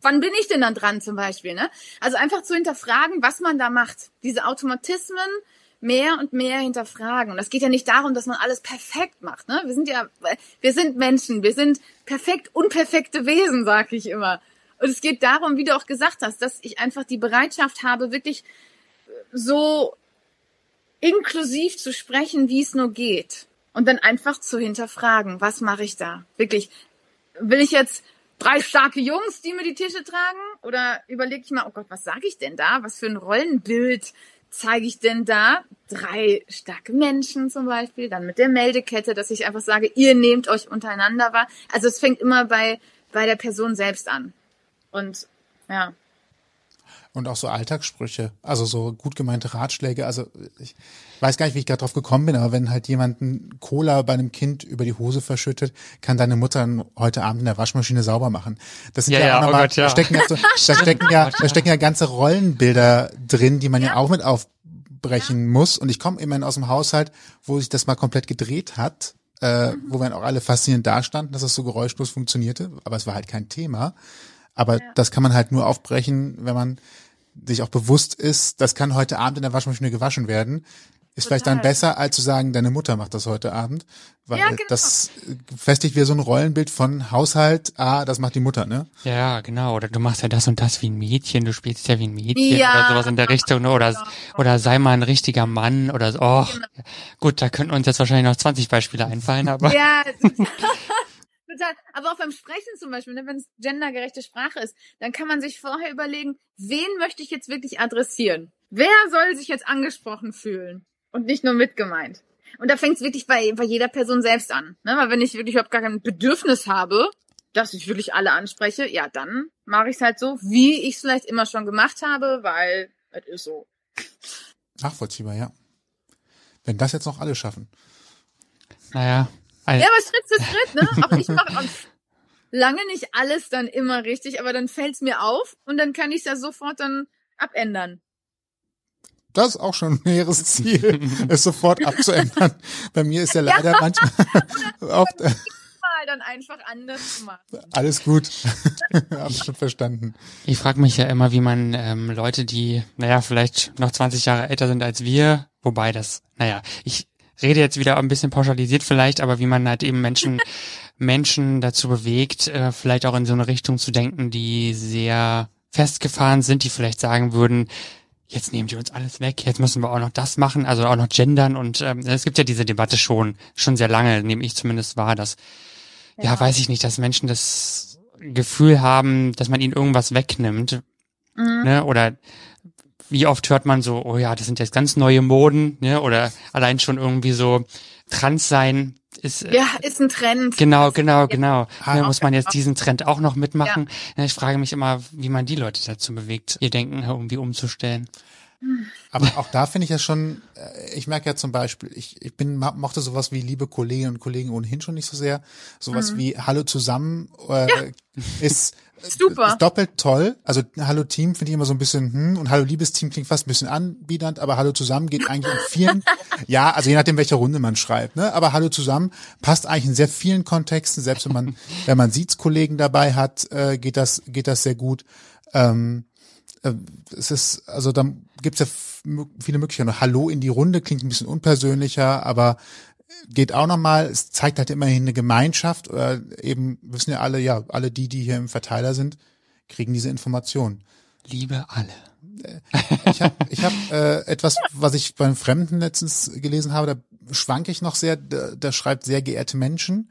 wann bin ich denn dann dran zum Beispiel? Ne? Also einfach zu hinterfragen, was man da macht. Diese Automatismen mehr und mehr hinterfragen. Und das geht ja nicht darum, dass man alles perfekt macht. Ne? Wir sind ja, wir sind Menschen, wir sind perfekt unperfekte Wesen, sag ich immer. Und es geht darum, wie du auch gesagt hast, dass ich einfach die Bereitschaft habe, wirklich so inklusiv zu sprechen, wie es nur geht. Und dann einfach zu hinterfragen, was mache ich da? Wirklich, will ich jetzt drei starke Jungs, die mir die Tische tragen? Oder überlege ich mal, oh Gott, was sage ich denn da? Was für ein Rollenbild zeige ich denn da? Drei starke Menschen zum Beispiel, dann mit der Meldekette, dass ich einfach sage, ihr nehmt euch untereinander wahr. Also es fängt immer bei, bei der Person selbst an. Und ja. Und auch so Alltagssprüche, also so gut gemeinte Ratschläge. Also ich weiß gar nicht, wie ich gerade drauf gekommen bin, aber wenn halt jemand einen Cola bei einem Kind über die Hose verschüttet, kann deine Mutter dann heute Abend in der Waschmaschine sauber machen. Das sind Ja, ja, ja, auch oh nochmal, Gott, ja. da stecken ja, so, da stecken ja, da stecken ja ganze Rollenbilder drin, die man ja, auch mit aufbrechen muss. Und ich komme immerhin aus dem Haushalt, wo sich das mal komplett gedreht hat, äh, wo wir dann auch alle faszinierend dastanden, dass das so geräuschlos funktionierte, aber es war halt kein Thema. Aber das kann man halt nur aufbrechen, wenn man sich auch bewusst ist, das kann heute Abend in der Waschmaschine gewaschen werden. Ist vielleicht dann Total. besser, als zu sagen, deine Mutter macht das heute Abend, weil Ja, genau. das festigt wieder so ein Rollenbild von Haushalt, ah, das macht die Mutter, ne? Ja, genau. Oder du machst ja das und das wie ein Mädchen, du spielst ja wie ein Mädchen Ja, oder sowas in der Richtung, ne? oder, genau. oder sei mal ein richtiger Mann oder so. Oh, gut, da könnten uns jetzt wahrscheinlich noch 20 Beispiele einfallen, aber Ja, total. Aber auch beim Sprechen zum Beispiel, ne, wenn es gendergerechte Sprache ist, dann kann man sich vorher überlegen, wen möchte ich jetzt wirklich adressieren? Wer soll sich jetzt angesprochen fühlen? Und nicht nur mitgemeint. Und da fängt es wirklich bei, bei jeder Person selbst an. Ne? Weil wenn ich wirklich überhaupt gar kein Bedürfnis habe, dass ich wirklich alle anspreche, ja, dann mache ich es halt so, wie ich es vielleicht immer schon gemacht habe, weil es ist so. Nachvollziehbar, ja. Wenn das jetzt noch alle schaffen. naja. Also, Ja, aber Schritt für Schritt, ne? Auch ich mache auch lange nicht alles dann immer richtig, aber dann fällt's mir auf und dann kann ich es ja sofort dann abändern. Das ist auch schon ein näheres Ziel, es sofort abzuändern. Bei mir ist ja leider manchmal oft äh, Mal dann einfach anders machen. alles gut. Hab schon verstanden. Ich frage mich ja immer, wie man ähm, Leute, die, naja, vielleicht noch 20 Jahre älter sind als wir, wobei das, naja, ich rede jetzt wieder ein bisschen pauschalisiert vielleicht, aber wie man halt eben Menschen, Menschen dazu bewegt, äh, vielleicht auch in so eine Richtung zu denken, die sehr festgefahren sind, die vielleicht sagen würden, jetzt nehmen die uns alles weg, jetzt müssen wir auch noch das machen, also auch noch gendern und ähm, es gibt ja diese Debatte schon, schon sehr lange, nehme ich zumindest wahr, dass, ja, weiß ich nicht, dass Menschen das Gefühl haben, dass man ihnen irgendwas wegnimmt, Mhm. ne, oder wie oft hört man so, oh ja, das sind jetzt ganz neue Moden, ne, oder allein schon irgendwie so trans sein ist, äh, Ja, ist ein Trend. Genau, genau, genau. Ah, ne, muss man jetzt diesen Trend auch noch mitmachen? Ja. Ich frage mich immer, wie man die Leute dazu bewegt, ihr Denken irgendwie umzustellen. Aber auch da finde ich ja schon, äh, ich merke ja zum Beispiel, ich, ich bin, mochte sowas wie liebe Kolleginnen und Kollegen ohnehin schon nicht so sehr. Sowas wie Hallo zusammen äh, ist, Super. ist doppelt toll. Also Hallo Team finde ich immer so ein bisschen, hm, und Hallo liebes Team klingt fast ein bisschen anbiedernd, aber Hallo zusammen geht eigentlich in vielen, ja, also je nachdem, welche Runde man schreibt, ne? Aber Hallo zusammen passt eigentlich in sehr vielen Kontexten, selbst wenn man, wenn man Siezkollegen dabei hat, äh, geht das, geht das sehr gut. Ähm, äh, es ist, also dann gibt's ja viele Möglichkeiten. Hallo in die Runde klingt ein bisschen unpersönlicher, aber geht auch nochmal, es zeigt halt immerhin eine Gemeinschaft oder eben wissen ja alle, ja, alle die, die hier im Verteiler sind, kriegen diese Informationen. Liebe alle. Ich habe ich hab, äh, etwas, was ich beim Fremden letztens gelesen habe, da schwanke ich noch sehr, da, da schreibt sehr geehrte Menschen.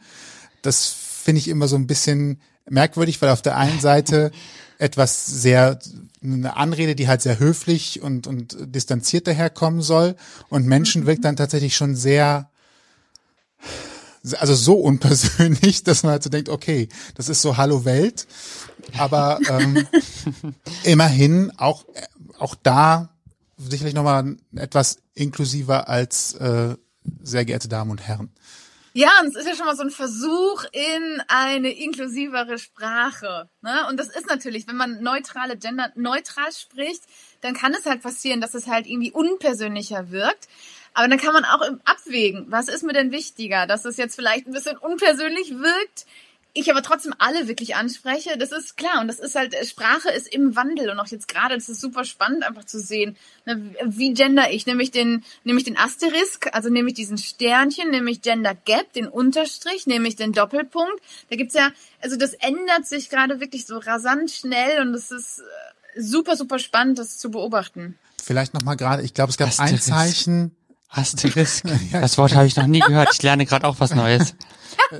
Das finde ich immer so ein bisschen merkwürdig, weil auf der einen Seite etwas sehr, eine Anrede, die halt sehr höflich und, und distanziert daherkommen soll und Menschen wirkt dann tatsächlich schon sehr, also so unpersönlich, dass man halt so denkt, okay, das ist so Hallo Welt, aber ähm, immerhin auch auch da sicherlich nochmal etwas inklusiver als äh, sehr geehrte Damen und Herren. Ja, und es ist ja schon mal so ein Versuch in eine inklusivere Sprache. Ne? Und das ist natürlich, wenn man neutrale Gender neutral spricht, dann kann es halt passieren, dass es halt irgendwie unpersönlicher wirkt. Aber dann kann man auch im abwägen, was ist mir denn wichtiger, dass es jetzt vielleicht ein bisschen unpersönlich wirkt, ich aber trotzdem alle wirklich anspreche, das ist klar. Und das ist halt, Sprache ist im Wandel. Und auch jetzt gerade, das ist super spannend, einfach zu sehen, ne, wie gender ich? Nehme ich den, nehme ich den Asterisk, also nehme ich diesen Sternchen, nehme ich Gender Gap, den Unterstrich, nehme ich den Doppelpunkt. Da gibt's ja, also das ändert sich gerade wirklich so rasant schnell und es ist äh, super, super spannend, das zu beobachten. Vielleicht nochmal gerade, ich glaube, es gab ein Asterisk. Zeichen, Asterisk. Das Wort habe ich noch nie gehört. Ich lerne gerade auch was Neues.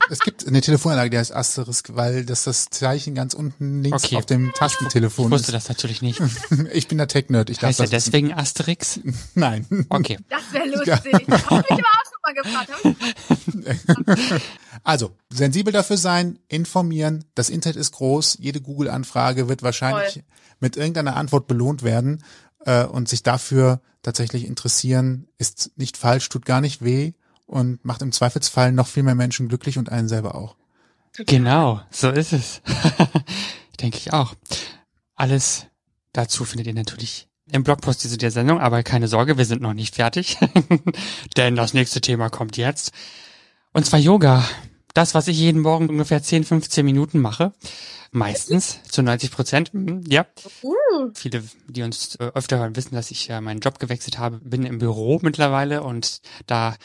es gibt eine Telefonanlage, die heißt Asterisk, weil das das Zeichen ganz unten links Okay. auf dem Ich Tastentelefon wusste ist. das natürlich nicht. Ich bin der Tech-Nerd, ich darf Heißt er das wissen. deswegen Asterix? Nein. Okay. Das wäre lustig. Hab ich aber auch schon mal gefragt. Ich Also, sensibel dafür sein, informieren. Das Internet ist groß. Jede Google-Anfrage wird wahrscheinlich Voll. mit irgendeiner Antwort belohnt werden. Äh, und sich dafür tatsächlich interessieren, ist nicht falsch, tut gar nicht weh und macht im Zweifelsfall noch viel mehr Menschen glücklich und einen selber auch. Genau, so ist es. Denke ich auch. Alles dazu findet ihr natürlich im Blogpost zu der Sendung, aber keine Sorge, wir sind noch nicht fertig, denn das nächste Thema kommt jetzt. Und zwar Yoga. Das, was ich jeden Morgen ungefähr 10, 15 Minuten mache. Meistens zu 90 Prozent. Mhm, Ja. Viele, die uns äh, öfter hören, wissen, dass ich ja meinen Job gewechselt habe. Bin im Büro mittlerweile und da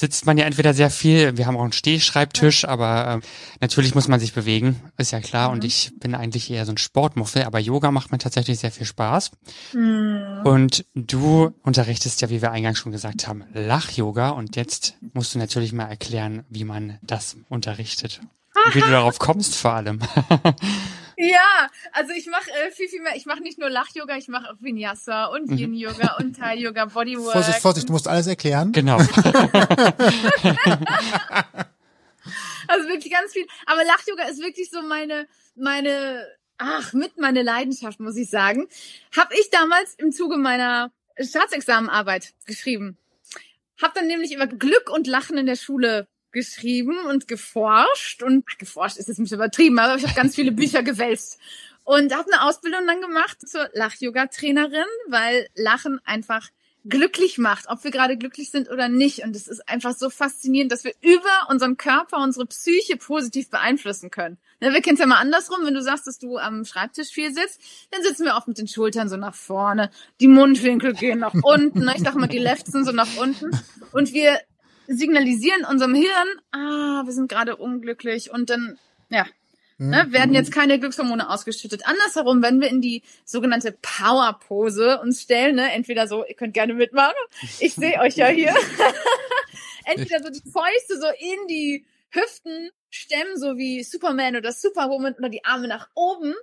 sitzt man ja entweder sehr viel, wir haben auch einen Stehschreibtisch, aber ähm, natürlich muss man sich bewegen, ist ja klar. Und ich bin eigentlich eher so ein Sportmuffel, aber Yoga macht mir tatsächlich sehr viel Spaß. Und du unterrichtest ja, wie wir eingangs schon gesagt haben, Lach-Yoga. Und jetzt musst du natürlich mal erklären, wie man das unterrichtet. Und wie du darauf kommst vor allem. Ja, also ich mache äh, viel, viel mehr. Ich mache nicht nur Lach-Yoga, ich mache auch Vinyasa und Yin-Yoga und Thai-Yoga, Bodywork. Vorsicht, Vorsicht, du musst alles erklären. genau. Also wirklich ganz viel. Aber Lach-Yoga ist wirklich so meine, meine, ach, mit meine Leidenschaft, muss ich sagen. Hab ich damals im Zuge meiner Staatsexamenarbeit geschrieben. Hab dann nämlich über Glück und Lachen in der Schule geschrieben und geforscht und ach, geforscht ist jetzt ein bisschen übertrieben, aber ich habe ganz viele Bücher gewälzt und habe eine Ausbildung dann gemacht zur Lach-Yoga-Trainerin, weil Lachen einfach glücklich macht, ob wir gerade glücklich sind oder nicht. Und es ist einfach so faszinierend, dass wir über unseren Körper, unsere Psyche positiv beeinflussen können. Ne, wir kennen es ja mal andersrum, wenn du sagst, dass du am Schreibtisch viel sitzt, dann sitzen wir oft mit den Schultern so nach vorne, die Mundwinkel gehen nach unten, ne? ich sag mal, die Lefzen so nach unten. Und wir signalisieren unserem Hirn, ah, wir sind gerade unglücklich und dann, ja, ne, werden jetzt keine Glückshormone ausgeschüttet. Andersherum, wenn wir in die sogenannte Power-Pose uns stellen, ne, entweder so, ihr könnt gerne mitmachen, ich sehe euch ja hier, entweder so die Fäuste so in die Hüften stemmen, so wie Superman oder Superwoman oder die Arme nach oben,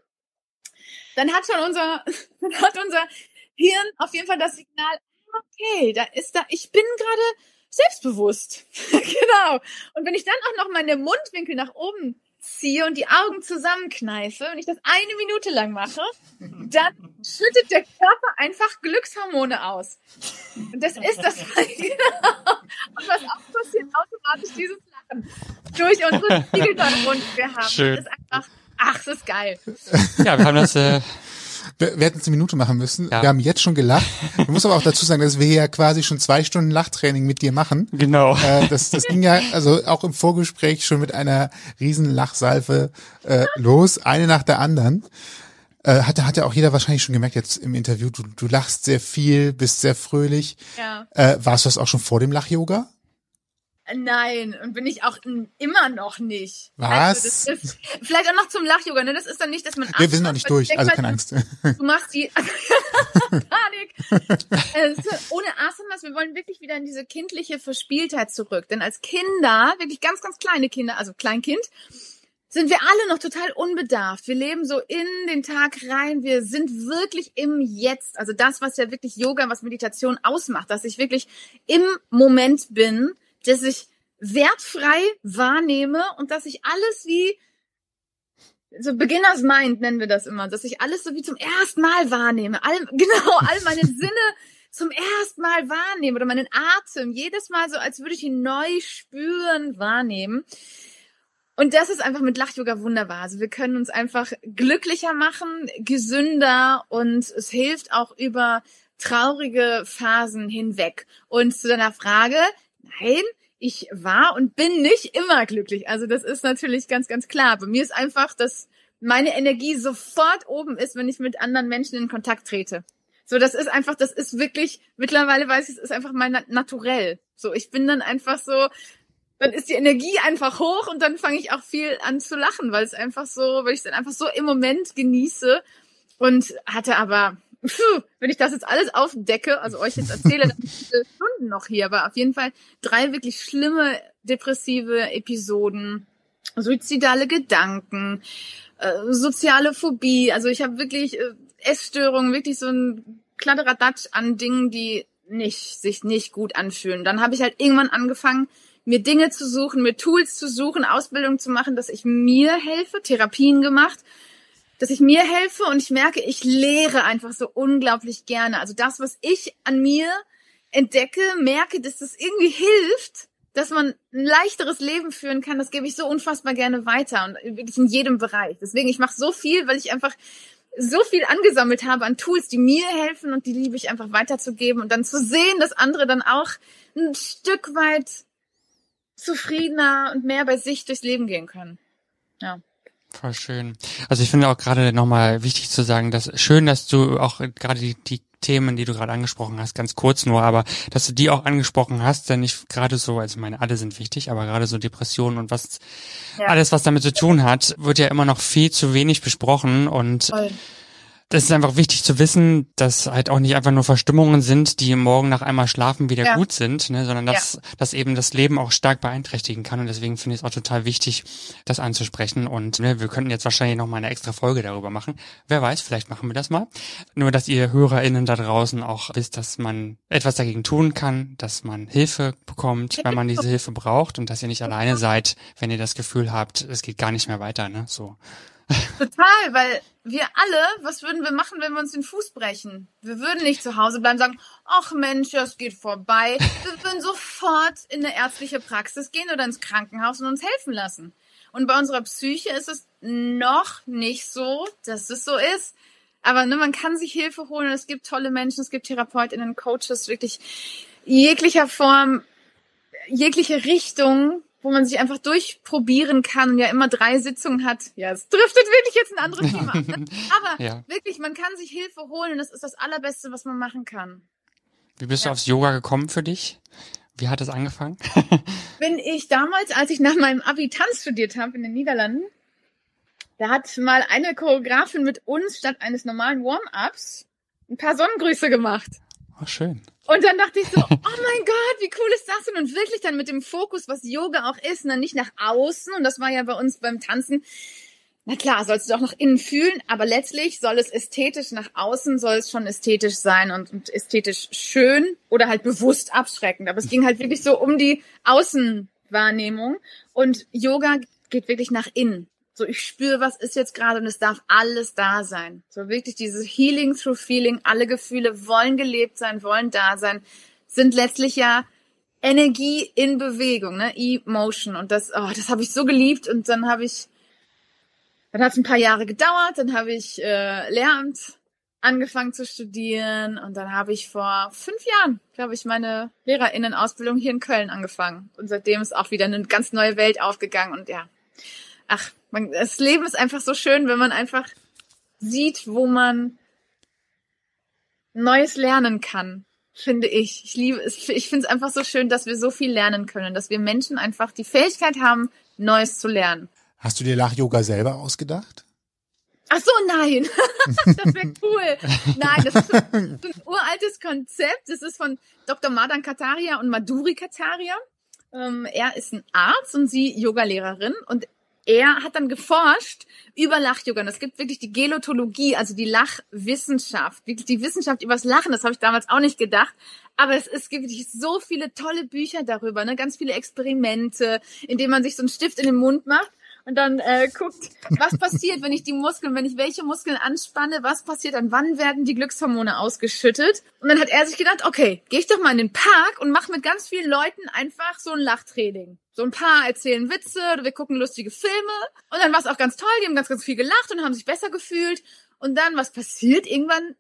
dann hat schon unser, dann hat unser Hirn auf jeden Fall das Signal, okay, da ist da, ich bin gerade selbstbewusst. genau. Und wenn ich dann auch noch meine Mundwinkel nach oben ziehe und die Augen zusammenkneife und ich das eine Minute lang mache, dann schüttet der Körper einfach Glückshormone aus. Und das ist das. genau. Und was auch passiert, automatisch dieses Lachen durch unsere Spiegelbandrund, die wir haben. Schön. Das ist einfach, ach, das ist geil. Ja, wir haben das äh, Wir, wir hätten es eine Minute machen müssen. Ja. Wir haben jetzt schon gelacht. Ich muss aber auch dazu sagen, dass wir ja quasi schon zwei Stunden Lachtraining mit dir machen. genau. Äh, das, das ging ja also auch im Vorgespräch schon mit einer riesen Lachsalve äh, los, eine nach der anderen. Äh, hat, hat ja auch jeder wahrscheinlich schon gemerkt jetzt im Interview, du, du lachst sehr viel, bist sehr fröhlich. Ja. Äh, warst du das auch schon vor dem Lach-Yoga? Nein, und bin ich auch immer noch nicht. Was? Also ist, vielleicht auch noch zum Lach-Yoga, ne? Das ist dann nicht, dass man Wir, wir sind noch nicht durch, also keine Angst. Du machst die Panik. Äh, so, ohne Asanas, wir wollen wirklich wieder in diese kindliche Verspieltheit zurück. Denn als Kinder, wirklich ganz, ganz kleine Kinder, also Kleinkind, sind wir alle noch total unbedarft. Wir leben so in den Tag rein. Wir sind wirklich im Jetzt. Also das, was ja wirklich Yoga, was Meditation ausmacht, dass ich wirklich im Moment bin, dass ich wertfrei wahrnehme und dass ich alles wie so Beginners Mind nennen wir das immer, dass ich alles so wie zum ersten Mal wahrnehme. All, genau, all meine Sinne zum ersten Mal wahrnehme oder meinen Atem jedes Mal so, als würde ich ihn neu spüren, wahrnehmen. Und das ist einfach mit Lach-Yoga wunderbar. Also wir können uns einfach glücklicher machen, gesünder und es hilft auch über traurige Phasen hinweg. Und zu deiner Frage, nein, ich war und bin nicht immer glücklich. Also das ist natürlich ganz, ganz klar. Bei mir ist einfach, dass meine Energie sofort oben ist, wenn ich mit anderen Menschen in Kontakt trete. So, das ist einfach, das ist wirklich, mittlerweile weiß ich, es ist einfach mein Na- Naturell. So, ich bin dann einfach so, dann ist die Energie einfach hoch und dann fange ich auch viel an zu lachen, weil es einfach so, weil ich es dann einfach so im Moment genieße und hatte aber, pfuh, wenn ich das jetzt alles aufdecke, also euch jetzt erzähle, dann sind viele Stunden noch hier, aber auf jeden Fall drei wirklich schlimme depressive Episoden, suizidale Gedanken, äh, soziale Phobie, also ich habe wirklich äh, Essstörungen, wirklich so ein Kladderadatsch an Dingen, die nicht, sich nicht gut anfühlen. Dann habe ich halt irgendwann angefangen, mir Dinge zu suchen, mir Tools zu suchen, Ausbildung zu machen, dass ich mir helfe, Therapien gemacht, dass ich mir helfe und ich merke, ich lehre einfach so unglaublich gerne. Also das, was ich an mir entdecke, merke, dass das irgendwie hilft, dass man ein leichteres Leben führen kann, das gebe ich so unfassbar gerne weiter und wirklich in jedem Bereich. Deswegen, ich mache so viel, weil ich einfach so viel angesammelt habe an Tools, die mir helfen und die liebe ich einfach weiterzugeben und dann zu sehen, dass andere dann auch ein Stück weit zufriedener und mehr bei sich durchs Leben gehen können. Ja. Voll schön. Also ich finde auch gerade nochmal wichtig zu sagen, dass schön, dass du auch gerade die, die Themen, die du gerade angesprochen hast, ganz kurz nur, aber dass du die auch angesprochen hast, denn ich gerade so, also meine, alle sind wichtig, aber gerade so Depressionen und was ja. alles, was damit zu tun hat, wird ja immer noch viel zu wenig besprochen und Voll das ist einfach wichtig zu wissen, dass halt auch nicht einfach nur Verstimmungen sind, die morgen nach einmal schlafen wieder ja. gut sind, ne, sondern dass, ja. dass eben das Leben auch stark beeinträchtigen kann. Und deswegen finde ich es auch total wichtig, das anzusprechen. Und ne, wir könnten jetzt wahrscheinlich noch mal eine extra Folge darüber machen. Wer weiß, vielleicht machen wir das mal. Nur, dass ihr HörerInnen da draußen auch wisst, dass man etwas dagegen tun kann, dass man Hilfe bekommt, wenn man diese Hilfe braucht und dass ihr nicht alleine seid, wenn ihr das Gefühl habt, es geht gar nicht mehr weiter. Ne? So. Total, weil wir alle, was würden wir machen, wenn wir uns den Fuß brechen? Wir würden nicht zu Hause bleiben sagen, ach Mensch, das geht vorbei. Wir würden sofort in eine ärztliche Praxis gehen oder ins Krankenhaus und uns helfen lassen. Und bei unserer Psyche ist es noch nicht so, dass es so ist. Aber ne, man kann sich Hilfe holen. Es gibt tolle Menschen, es gibt Therapeutinnen, Coaches, wirklich jeglicher Form, jegliche Richtung, wo man sich einfach durchprobieren kann und ja immer drei Sitzungen hat. Ja, es driftet wirklich jetzt ein anderes Thema ab. Ne? Aber ja. wirklich, man kann sich Hilfe holen und das ist das Allerbeste, was man machen kann. Wie bist ja. du aufs Yoga gekommen für dich? Wie hat es angefangen? Bin ich damals, als ich nach meinem Abi Tanz studiert habe in den Niederlanden, da hat mal eine Choreografin mit uns statt eines normalen Warm-ups ein paar Sonnengrüße gemacht. Ach, schön. Und dann dachte ich so, oh mein Gott, wie cool ist das denn? Und wirklich dann mit dem Fokus, was Yoga auch ist, und dann nicht nach außen. Und das war ja bei uns beim Tanzen. Na klar, sollst du auch nach innen fühlen, aber letztlich soll es ästhetisch nach außen, soll es schon ästhetisch sein und, und ästhetisch schön oder halt bewusst abschreckend. Aber es ging halt wirklich so um die Außenwahrnehmung. Und Yoga geht wirklich nach innen. So, ich spüre, was ist jetzt gerade und es darf alles da sein. So wirklich dieses Healing through Feeling, alle Gefühle wollen gelebt sein, wollen da sein, sind letztlich ja Energie in Bewegung, ne? Emotion. Und das, oh, das habe ich so geliebt. Und dann habe ich, dann hat es ein paar Jahre gedauert, dann habe ich äh, Lehramt angefangen zu studieren und dann habe ich vor fünf Jahren, glaube ich, meine Lehrerinnenausbildung hier in Köln angefangen. Und seitdem ist auch wieder eine ganz neue Welt aufgegangen und ja, ach, man, das Leben ist einfach so schön, wenn man einfach sieht, wo man Neues lernen kann, finde ich. Ich liebe es, ich finde es einfach so schön, dass wir so viel lernen können, dass wir Menschen einfach die Fähigkeit haben, Neues zu lernen. Hast du dir Lach-Yoga selber ausgedacht? Ach so, nein. das wäre cool. Nein, das ist ein uraltes Konzept. Das ist von Dr. Madan Kataria und Madhuri Kataria. Ähm, er ist ein Arzt und sie Yogalehrerin und er hat dann geforscht über Lach-Yoga. Und es gibt wirklich die Gelotologie, also die Lachwissenschaft, wirklich die Wissenschaft übers Lachen. Das habe ich damals auch nicht gedacht. Aber es, es gibt wirklich so viele tolle Bücher darüber, ne? ganz viele Experimente, in denen man sich so einen Stift in den Mund macht und dann äh, guckt, was passiert, wenn ich die Muskeln, wenn ich welche Muskeln anspanne, was passiert dann, wann werden die Glückshormone ausgeschüttet? Und dann hat er sich gedacht, okay, gehe ich doch mal in den Park und mache mit ganz vielen Leuten einfach so ein Lachtraining. So ein paar erzählen Witze oder wir gucken lustige Filme. Und dann war es auch ganz toll, die haben ganz, ganz viel gelacht und haben sich besser gefühlt. Und dann, was passiert? Irgendwann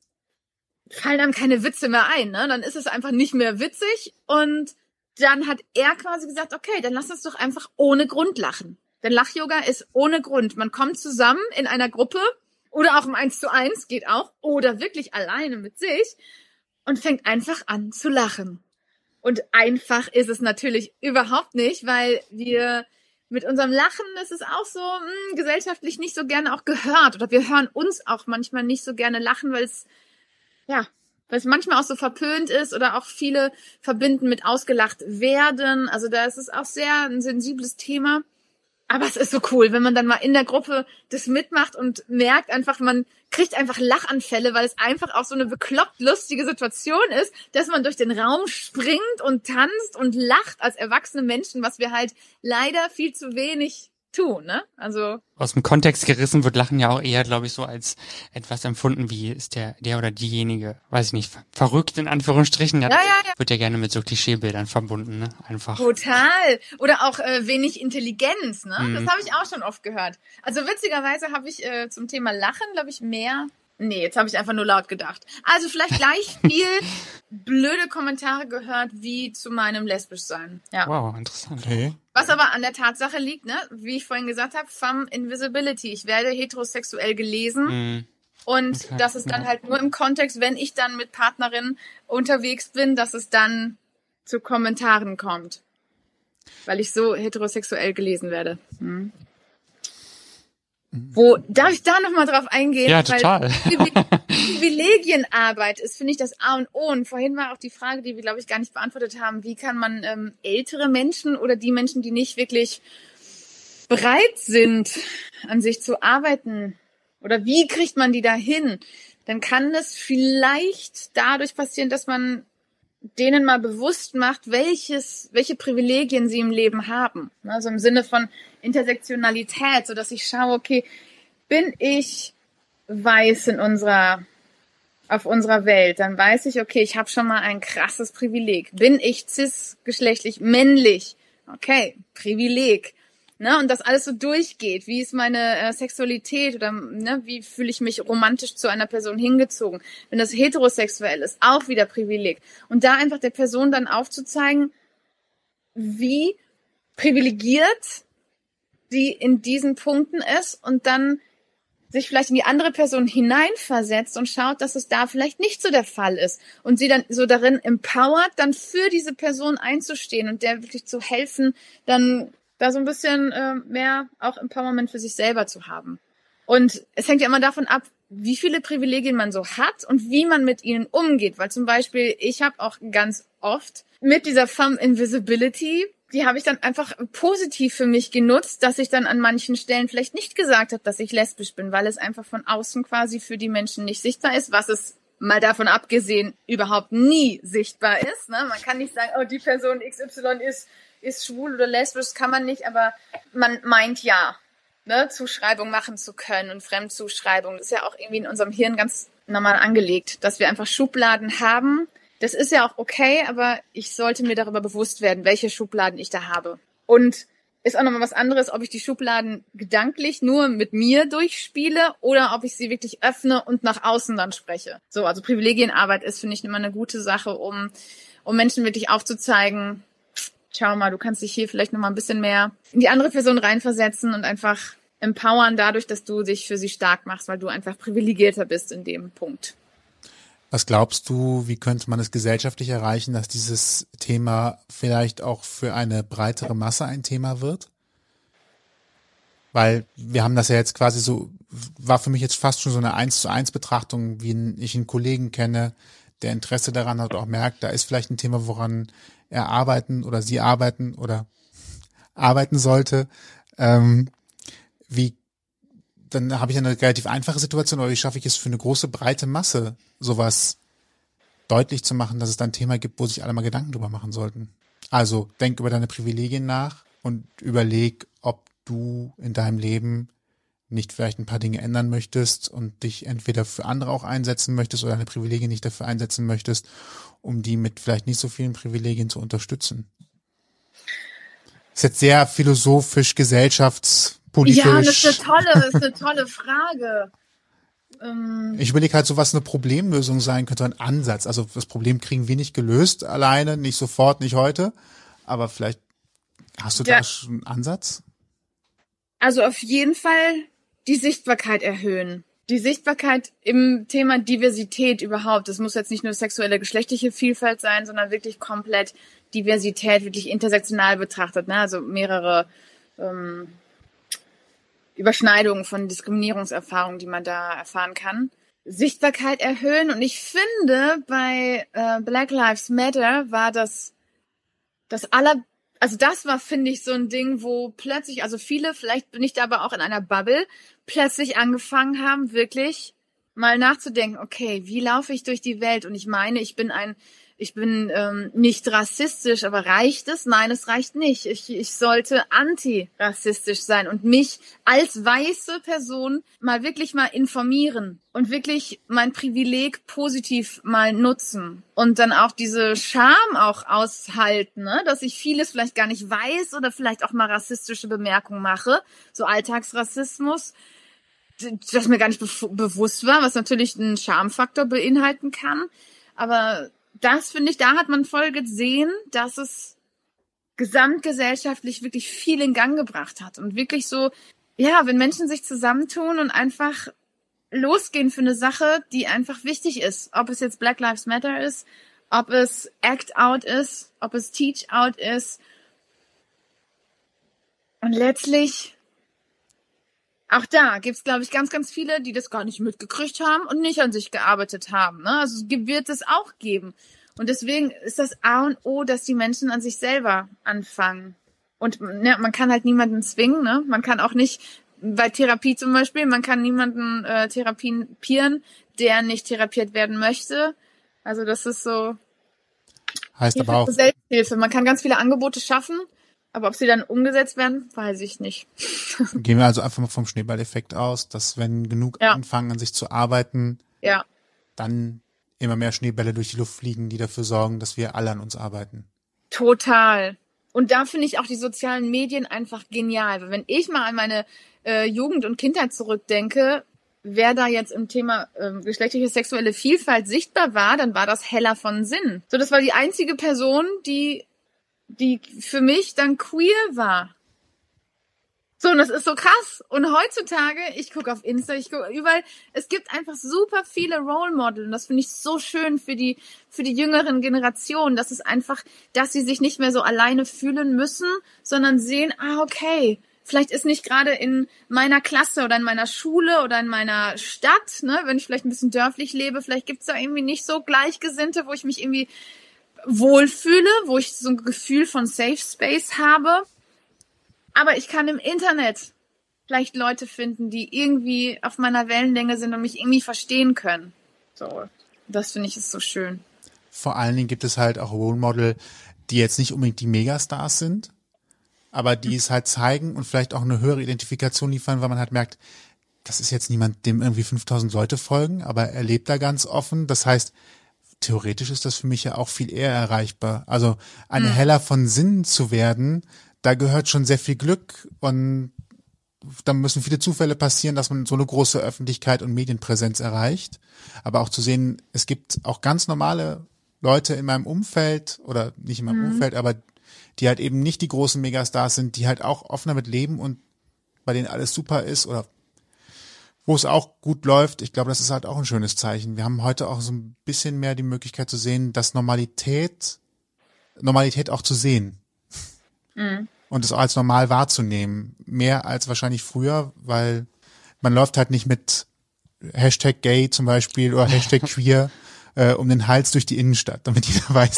fallen einem keine Witze mehr ein. Ne? Dann ist es einfach nicht mehr witzig. Und dann hat er quasi gesagt, okay, dann lass uns doch einfach ohne Grund lachen. Denn Lach-Yoga ist ohne Grund. Man kommt zusammen in einer Gruppe oder auch im Eins zu eins, geht auch, oder wirklich alleine mit sich und fängt einfach an zu lachen. Und einfach ist es natürlich überhaupt nicht, weil wir mit unserem Lachen, das ist auch so mh, hm, gesellschaftlich nicht so gerne auch gehört. Oder wir hören uns auch manchmal nicht so gerne lachen, weil es, ja, weil es manchmal auch so verpönt ist oder auch viele verbinden mit ausgelacht werden. Also da ist es auch sehr ein sensibles Thema. Aber es ist so cool, wenn man dann mal in der Gruppe das mitmacht und merkt einfach, man kriegt einfach Lachanfälle, weil es einfach auch so eine bekloppt lustige Situation ist, dass man durch den Raum springt und tanzt und lacht als erwachsene Menschen, was wir halt leider viel zu wenig tun, ne? Also aus dem Kontext gerissen wird Lachen ja auch eher, glaube ich, so als etwas empfunden, wie ist der der oder diejenige, weiß ich nicht, verrückt in Anführungsstrichen. Ja, ja, ja. Wird ja gerne mit so Klischeebildern verbunden, ne? Einfach. Total. Oder auch äh, wenig Intelligenz, ne? Mhm. Das habe ich auch schon oft gehört. Also witzigerweise habe ich äh, zum Thema Lachen, glaube ich, mehr Nee, jetzt habe ich einfach nur laut gedacht. Also vielleicht gleich viel blöde Kommentare gehört wie zu meinem Lesbischsein. Ja. Wow, interessant. Okay. Was aber an der Tatsache liegt, ne, wie ich vorhin gesagt habe, Femme Invisibility. Ich werde heterosexuell gelesen. Mm. Und okay. das ist dann ja. halt nur im Kontext, wenn ich dann mit Partnerin unterwegs bin, dass es dann zu Kommentaren kommt. Weil ich so heterosexuell gelesen werde. Hm. Wo darf ich da noch mal drauf eingehen? Ja, total. Privilegienarbeit ist, finde ich, das A und O. Und vorhin war auch die Frage, die wir, glaube ich, gar nicht beantwortet haben. Wie kann man ähm, ältere Menschen oder die Menschen, die nicht wirklich bereit sind, an sich zu arbeiten, oder wie kriegt man die da hin? Dann kann es vielleicht dadurch passieren, dass man denen mal bewusst macht, welches, welche Privilegien sie im Leben haben. Also im Sinne von Intersektionalität, so dass ich schaue, okay, bin ich weiß in unserer auf unserer Welt, dann weiß ich, okay, ich habe schon mal ein krasses Privileg. Bin ich cisgeschlechtlich männlich? Okay, Privileg ne, und das alles so durchgeht, wie ist meine äh, Sexualität oder ne, wie fühle ich mich romantisch zu einer Person hingezogen. Wenn das heterosexuell ist, auch wieder Privileg. Und da einfach der Person dann aufzuzeigen, wie privilegiert sie in diesen Punkten ist und dann sich vielleicht in die andere Person hineinversetzt und schaut, dass es da vielleicht nicht so der Fall ist und sie dann so darin empowert, dann für diese Person einzustehen und der wirklich zu helfen, dann da so ein bisschen äh, mehr auch Empowerment für sich selber zu haben. Und es hängt ja immer davon ab, wie viele Privilegien man so hat und wie man mit ihnen umgeht. Weil zum Beispiel, ich habe auch ganz oft mit dieser Femme Invisibility, die habe ich dann einfach positiv für mich genutzt, dass ich dann an manchen Stellen vielleicht nicht gesagt habe, dass ich lesbisch bin, weil es einfach von außen quasi für die Menschen nicht sichtbar ist, was es mal davon abgesehen überhaupt nie sichtbar ist. Ne? Man kann nicht sagen, oh, die Person XY ist ist schwul oder lesbisch, kann man nicht, aber man meint ja, ne, Zuschreibung machen zu können und Fremdzuschreibung. Das ist ja auch irgendwie in unserem Hirn ganz normal angelegt, dass wir einfach Schubladen haben. Das ist ja auch okay, aber ich sollte mir darüber bewusst werden, welche Schubladen ich da habe. Und ist auch nochmal was anderes, ob ich die Schubladen gedanklich nur mit mir durchspiele oder ob ich sie wirklich öffne und nach außen dann spreche. So, also Privilegienarbeit ist, finde ich, immer eine gute Sache, um, um Menschen wirklich aufzuzeigen, schau mal, du kannst dich hier vielleicht noch mal ein bisschen mehr in die andere Person reinversetzen und einfach empowern dadurch, dass du dich für sie stark machst, weil du einfach privilegierter bist in dem Punkt. Was glaubst du, wie könnte man es gesellschaftlich erreichen, dass dieses Thema vielleicht auch für eine breitere Masse ein Thema wird? Weil wir haben das ja jetzt quasi so, war für mich jetzt fast schon so eine eins zu eins Betrachtung, wie ich einen Kollegen kenne, der Interesse daran hat, auch merkt, da ist vielleicht ein Thema, woran er arbeiten oder sie arbeiten oder arbeiten sollte, ähm, wie dann habe ich eine relativ einfache Situation, aber wie schaffe ich es für eine große, breite Masse, sowas deutlich zu machen, dass es dann ein Thema gibt, wo sich alle mal Gedanken drüber machen sollten. Also denk über deine Privilegien nach und überleg, ob du in deinem Leben nicht vielleicht ein paar Dinge ändern möchtest und dich entweder für andere auch einsetzen möchtest oder deine Privilegien nicht dafür einsetzen möchtest, um die mit vielleicht nicht so vielen Privilegien zu unterstützen. Ist jetzt sehr philosophisch, gesellschaftspolitisch. Ja, das ist eine tolle, das ist eine tolle Frage. Ähm, ich überlege halt so, was eine Problemlösung sein könnte, ein Ansatz. Also das Problem kriegen wir nicht gelöst alleine, nicht sofort, nicht heute, aber vielleicht hast du ja. da schon einen Ansatz? Also auf jeden Fall die Sichtbarkeit erhöhen. Die Sichtbarkeit im Thema Diversität überhaupt. Das muss jetzt nicht nur sexuelle, geschlechtliche Vielfalt sein, sondern wirklich komplett Diversität, wirklich intersektional betrachtet. Ne? Also mehrere ähm, Überschneidungen von Diskriminierungserfahrungen, die man da erfahren kann. Sichtbarkeit erhöhen. Und ich finde, bei äh, Black Lives Matter war das das aller also das war, finde ich, so ein Ding, wo plötzlich, also viele, vielleicht bin ich da aber auch in einer Bubble, plötzlich angefangen haben, wirklich mal nachzudenken, okay, wie laufe ich durch die Welt? Und ich meine, ich bin ein ich bin ähm, nicht rassistisch, aber reicht es? Nein, es reicht nicht. Ich, ich sollte antirassistisch sein und mich als weiße Person mal wirklich mal informieren und wirklich mein Privileg positiv mal nutzen und dann auch diese Scham auch aushalten, ne? dass ich vieles vielleicht gar nicht weiß oder vielleicht auch mal rassistische Bemerkungen mache, so Alltagsrassismus das mir gar nicht be bewusst war, was natürlich einen Schamfaktor beinhalten kann. Aber das finde ich, da hat man voll gesehen, dass es gesamtgesellschaftlich wirklich viel in Gang gebracht hat und wirklich so, ja, wenn Menschen sich zusammentun und einfach losgehen für eine Sache, die einfach wichtig ist, ob es jetzt Black Lives Matter ist, ob es Act Out ist, ob es Teach Out ist. Und letztlich auch da gibt's, glaube ich, ganz, ganz viele, die das gar nicht mitgekriegt haben und nicht an sich gearbeitet haben. Ne? Also wird es auch geben. Und deswegen ist das A und O, dass die Menschen an sich selber anfangen. Und ja, man kann halt niemanden zwingen. Ne? Man kann auch nicht bei Therapie zum Beispiel, man kann niemanden äh, therapieren, der nicht therapiert werden möchte. Also das ist so. Heißt Hilfe aber auch. Selbsthilfe. Man kann ganz viele Angebote schaffen, aber ob sie dann umgesetzt werden, weiß ich nicht. Gehen wir also einfach mal vom Schneeballeffekt aus, dass wenn genug ja. anfangen an sich zu arbeiten, ja. dann immer mehr Schneebälle durch die Luft fliegen, die dafür sorgen, dass wir alle an uns arbeiten. Total. Und da finde ich auch die sozialen Medien einfach genial. Wenn ich mal an meine äh, Jugend und Kindheit zurückdenke, wer da jetzt im Thema äh, geschlechtliche sexuelle Vielfalt sichtbar war, dann war das Heller von Sinn. So, das war die einzige Person, die die für mich dann queer war. So, und das ist so krass. Und heutzutage, ich gucke auf Insta, ich gucke überall, es gibt einfach super viele Role Model. Und das finde ich so schön für die, für die jüngeren Generationen. Das ist einfach, dass sie sich nicht mehr so alleine fühlen müssen, sondern sehen, ah, okay, vielleicht ist nicht gerade in meiner Klasse oder in meiner Schule oder in meiner Stadt, ne, wenn ich vielleicht ein bisschen dörflich lebe, vielleicht gibt's da irgendwie nicht so Gleichgesinnte, wo ich mich irgendwie wohlfühle, wo ich so ein Gefühl von Safe Space habe. Aber ich kann im Internet vielleicht Leute finden, die irgendwie auf meiner Wellenlänge sind und mich irgendwie verstehen können. So, das finde ich ist so schön. Vor allen Dingen gibt es halt auch Role Model, die jetzt nicht unbedingt die Megastars sind, aber die es halt zeigen und vielleicht auch eine höhere Identifikation liefern, weil man halt merkt, das ist jetzt niemand, dem irgendwie 5000 Leute folgen, aber er lebt da ganz offen. Das heißt, theoretisch ist das für mich ja auch viel eher erreichbar. Also eine mhm. Heller von Sinn zu werden, da gehört schon sehr viel Glück und da müssen viele Zufälle passieren, dass man so eine große Öffentlichkeit und Medienpräsenz erreicht. Aber auch zu sehen, es gibt auch ganz normale Leute in meinem Umfeld oder nicht in meinem mhm. Umfeld, aber die halt eben nicht die großen Megastars sind, die halt auch offen damit leben und bei denen alles super ist oder wo es auch gut läuft. Ich glaube, das ist halt auch ein schönes Zeichen. Wir haben heute auch so ein bisschen mehr die Möglichkeit zu sehen, dass Normalität, Normalität auch zu sehen. Mhm. Und es auch als normal wahrzunehmen. Mehr als wahrscheinlich früher, weil man läuft halt nicht mit Hashtag gay zum Beispiel oder Hashtag queer äh, um den Hals durch die Innenstadt, damit jeder weiß,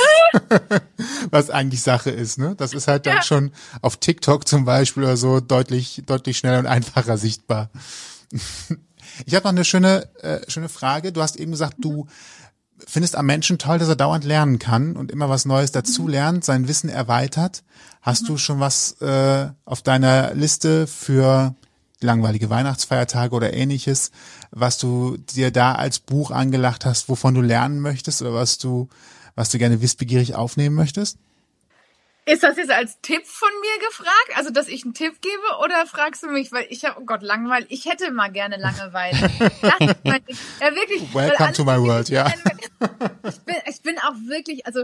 was eigentlich Sache ist. Ne? Das ist halt dann ja. schon auf TikTok zum Beispiel oder so deutlich, deutlich schneller und einfacher sichtbar. Ich habe noch eine schöne, äh, schöne Frage. Du hast eben gesagt, du findest am Menschen toll, dass er dauernd lernen kann und immer was Neues dazu lernt, sein Wissen erweitert. Hast du schon was äh, auf deiner Liste für langweilige Weihnachtsfeiertage oder ähnliches, was du dir da als Buch angelacht hast, wovon du lernen möchtest oder was du, was du gerne wissbegierig aufnehmen möchtest? Ist das jetzt als Tipp von mir gefragt? Also, dass ich einen Tipp gebe oder fragst du mich, weil ich habe, oh Gott, Langeweile. Ich hätte mal gerne Langeweile. mein, ja, wirklich. Welcome to my world, ja. Ich bin, ich bin auch wirklich, also,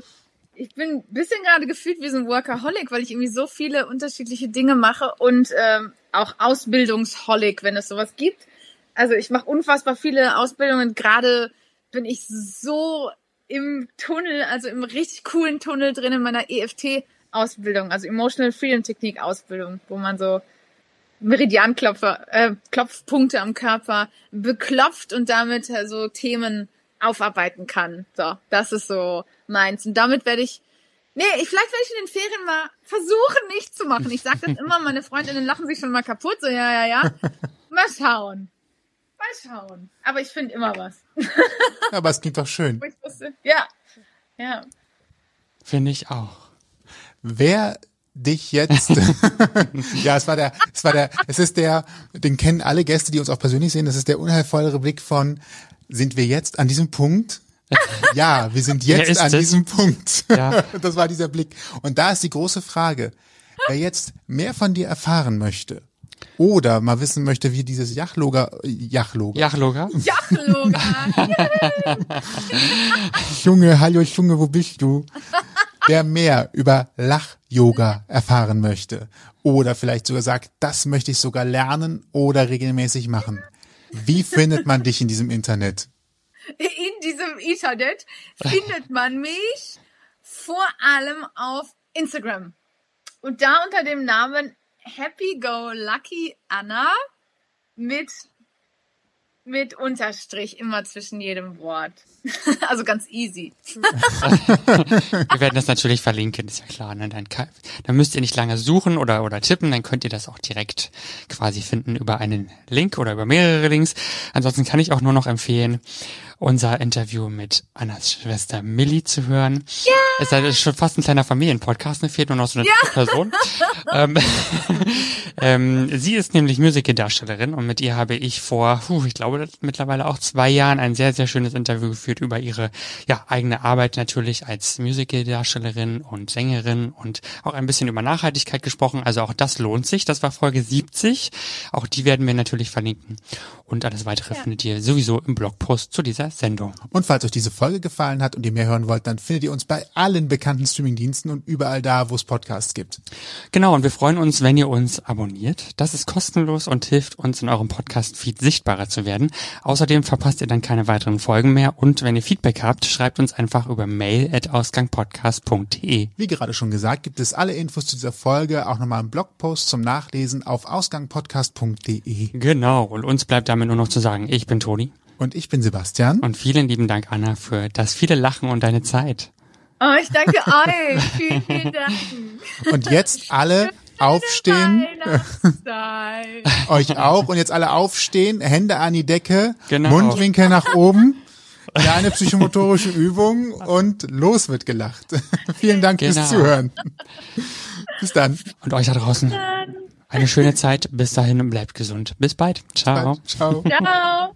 ich bin ein bisschen gerade gefühlt wie so ein Workaholic, weil ich irgendwie so viele unterschiedliche Dinge mache und ähm, auch Ausbildungsholic, wenn es sowas gibt. Also ich mache unfassbar viele Ausbildungen. Gerade bin ich so im Tunnel, also im richtig coolen Tunnel drin in meiner EFT Ausbildung, also Emotional Freedom Technik Ausbildung, wo man so Meridianklopfer, äh, Klopfpunkte am Körper beklopft und damit äh, so Themen aufarbeiten kann. So, das ist so meins. Und damit werde ich Nee, ich, vielleicht werde ich in den Ferien mal versuchen, nicht zu machen. Ich sage das immer, meine Freundinnen lachen sich schon mal kaputt. So, ja, ja, ja. Mal schauen. Mal schauen. Aber ich finde immer was. Aber es klingt doch schön. Ja. Ja. Finde ich auch. Wer dich jetzt, ja, es war der, es war der, es ist der, den kennen alle Gäste, die uns auch persönlich sehen, das ist der unheilvollere Blick von, sind wir jetzt an diesem Punkt? Ja, wir sind jetzt an es? diesem Punkt. Ja. Das war dieser Blick. Und da ist die große Frage, wer jetzt mehr von dir erfahren möchte oder mal wissen möchte, wie dieses Jachloga, Jachloga, Jachloga? Ja, Loga. Junge, hallo Junge, wo bist du? Wer mehr über Lach-Yoga erfahren möchte oder vielleicht sogar sagt, das möchte ich sogar lernen oder regelmäßig machen. Wie findet man dich in diesem Internet? In diesem Internet findet man mich vor allem auf Instagram. Und da unter dem Namen Happy Go Lucky Anna mit mit Unterstrich immer zwischen jedem Wort. Also ganz easy. Wir werden das natürlich verlinken, ist ja klar. Ne? Dann, dann müsst ihr nicht lange suchen oder, oder tippen, dann könnt ihr das auch direkt quasi finden über einen Link oder über mehrere Links. Ansonsten kann ich auch nur noch empfehlen, unser Interview mit Annas Schwester Millie zu hören. Ja. Es ist schon fast ein kleiner Familienpodcast, ne? fehlt nur noch so eine dritte Person. ähm, ähm, sie ist nämlich Musical-Darstellerin und mit ihr habe ich vor, puh, ich glaube mittlerweile auch zwei Jahren ein sehr, sehr schönes Interview geführt über ihre ja, eigene Arbeit natürlich als Musical-Darstellerin und Sängerin und auch ein bisschen über Nachhaltigkeit gesprochen. Also auch das lohnt sich. Das war Folge 70. Auch die werden wir natürlich verlinken. Und alles weitere findet ihr sowieso im Blogpost zu dieser Sendung. Und falls euch diese Folge gefallen hat und ihr mehr hören wollt, dann findet ihr uns bei allen bekannten Streamingdiensten und überall da, wo es Podcasts gibt. Genau, und wir freuen uns, wenn ihr uns abonniert. Das ist kostenlos und hilft uns in eurem Podcast-Feed sichtbarer zu werden. Außerdem verpasst ihr dann keine weiteren Folgen mehr. Und wenn ihr Feedback habt, schreibt uns einfach über mail at ausgangpodcast.de. Wie gerade schon gesagt, gibt es alle Infos zu dieser Folge auch nochmal im Blogpost zum Nachlesen auf ausgangpodcast.de. Genau, und uns bleibt damit nur noch zu sagen, ich bin Toni. Und ich bin Sebastian. Und vielen lieben Dank, Anna, für das viele Lachen und deine Zeit. Oh, ich danke euch. Vielen, vielen Dank. Und jetzt alle aufstehen. Euch auch. Und jetzt alle aufstehen, Hände an die Decke, Genau. Mundwinkel nach oben. Kleine psychomotorische Übung und los wird gelacht. Vielen Dank Genau. fürs Zuhören. Bis dann. Und euch da draußen eine schöne Zeit. Bis dahin bleibt gesund. Bis bald. Ciao. Ciao. Ciao.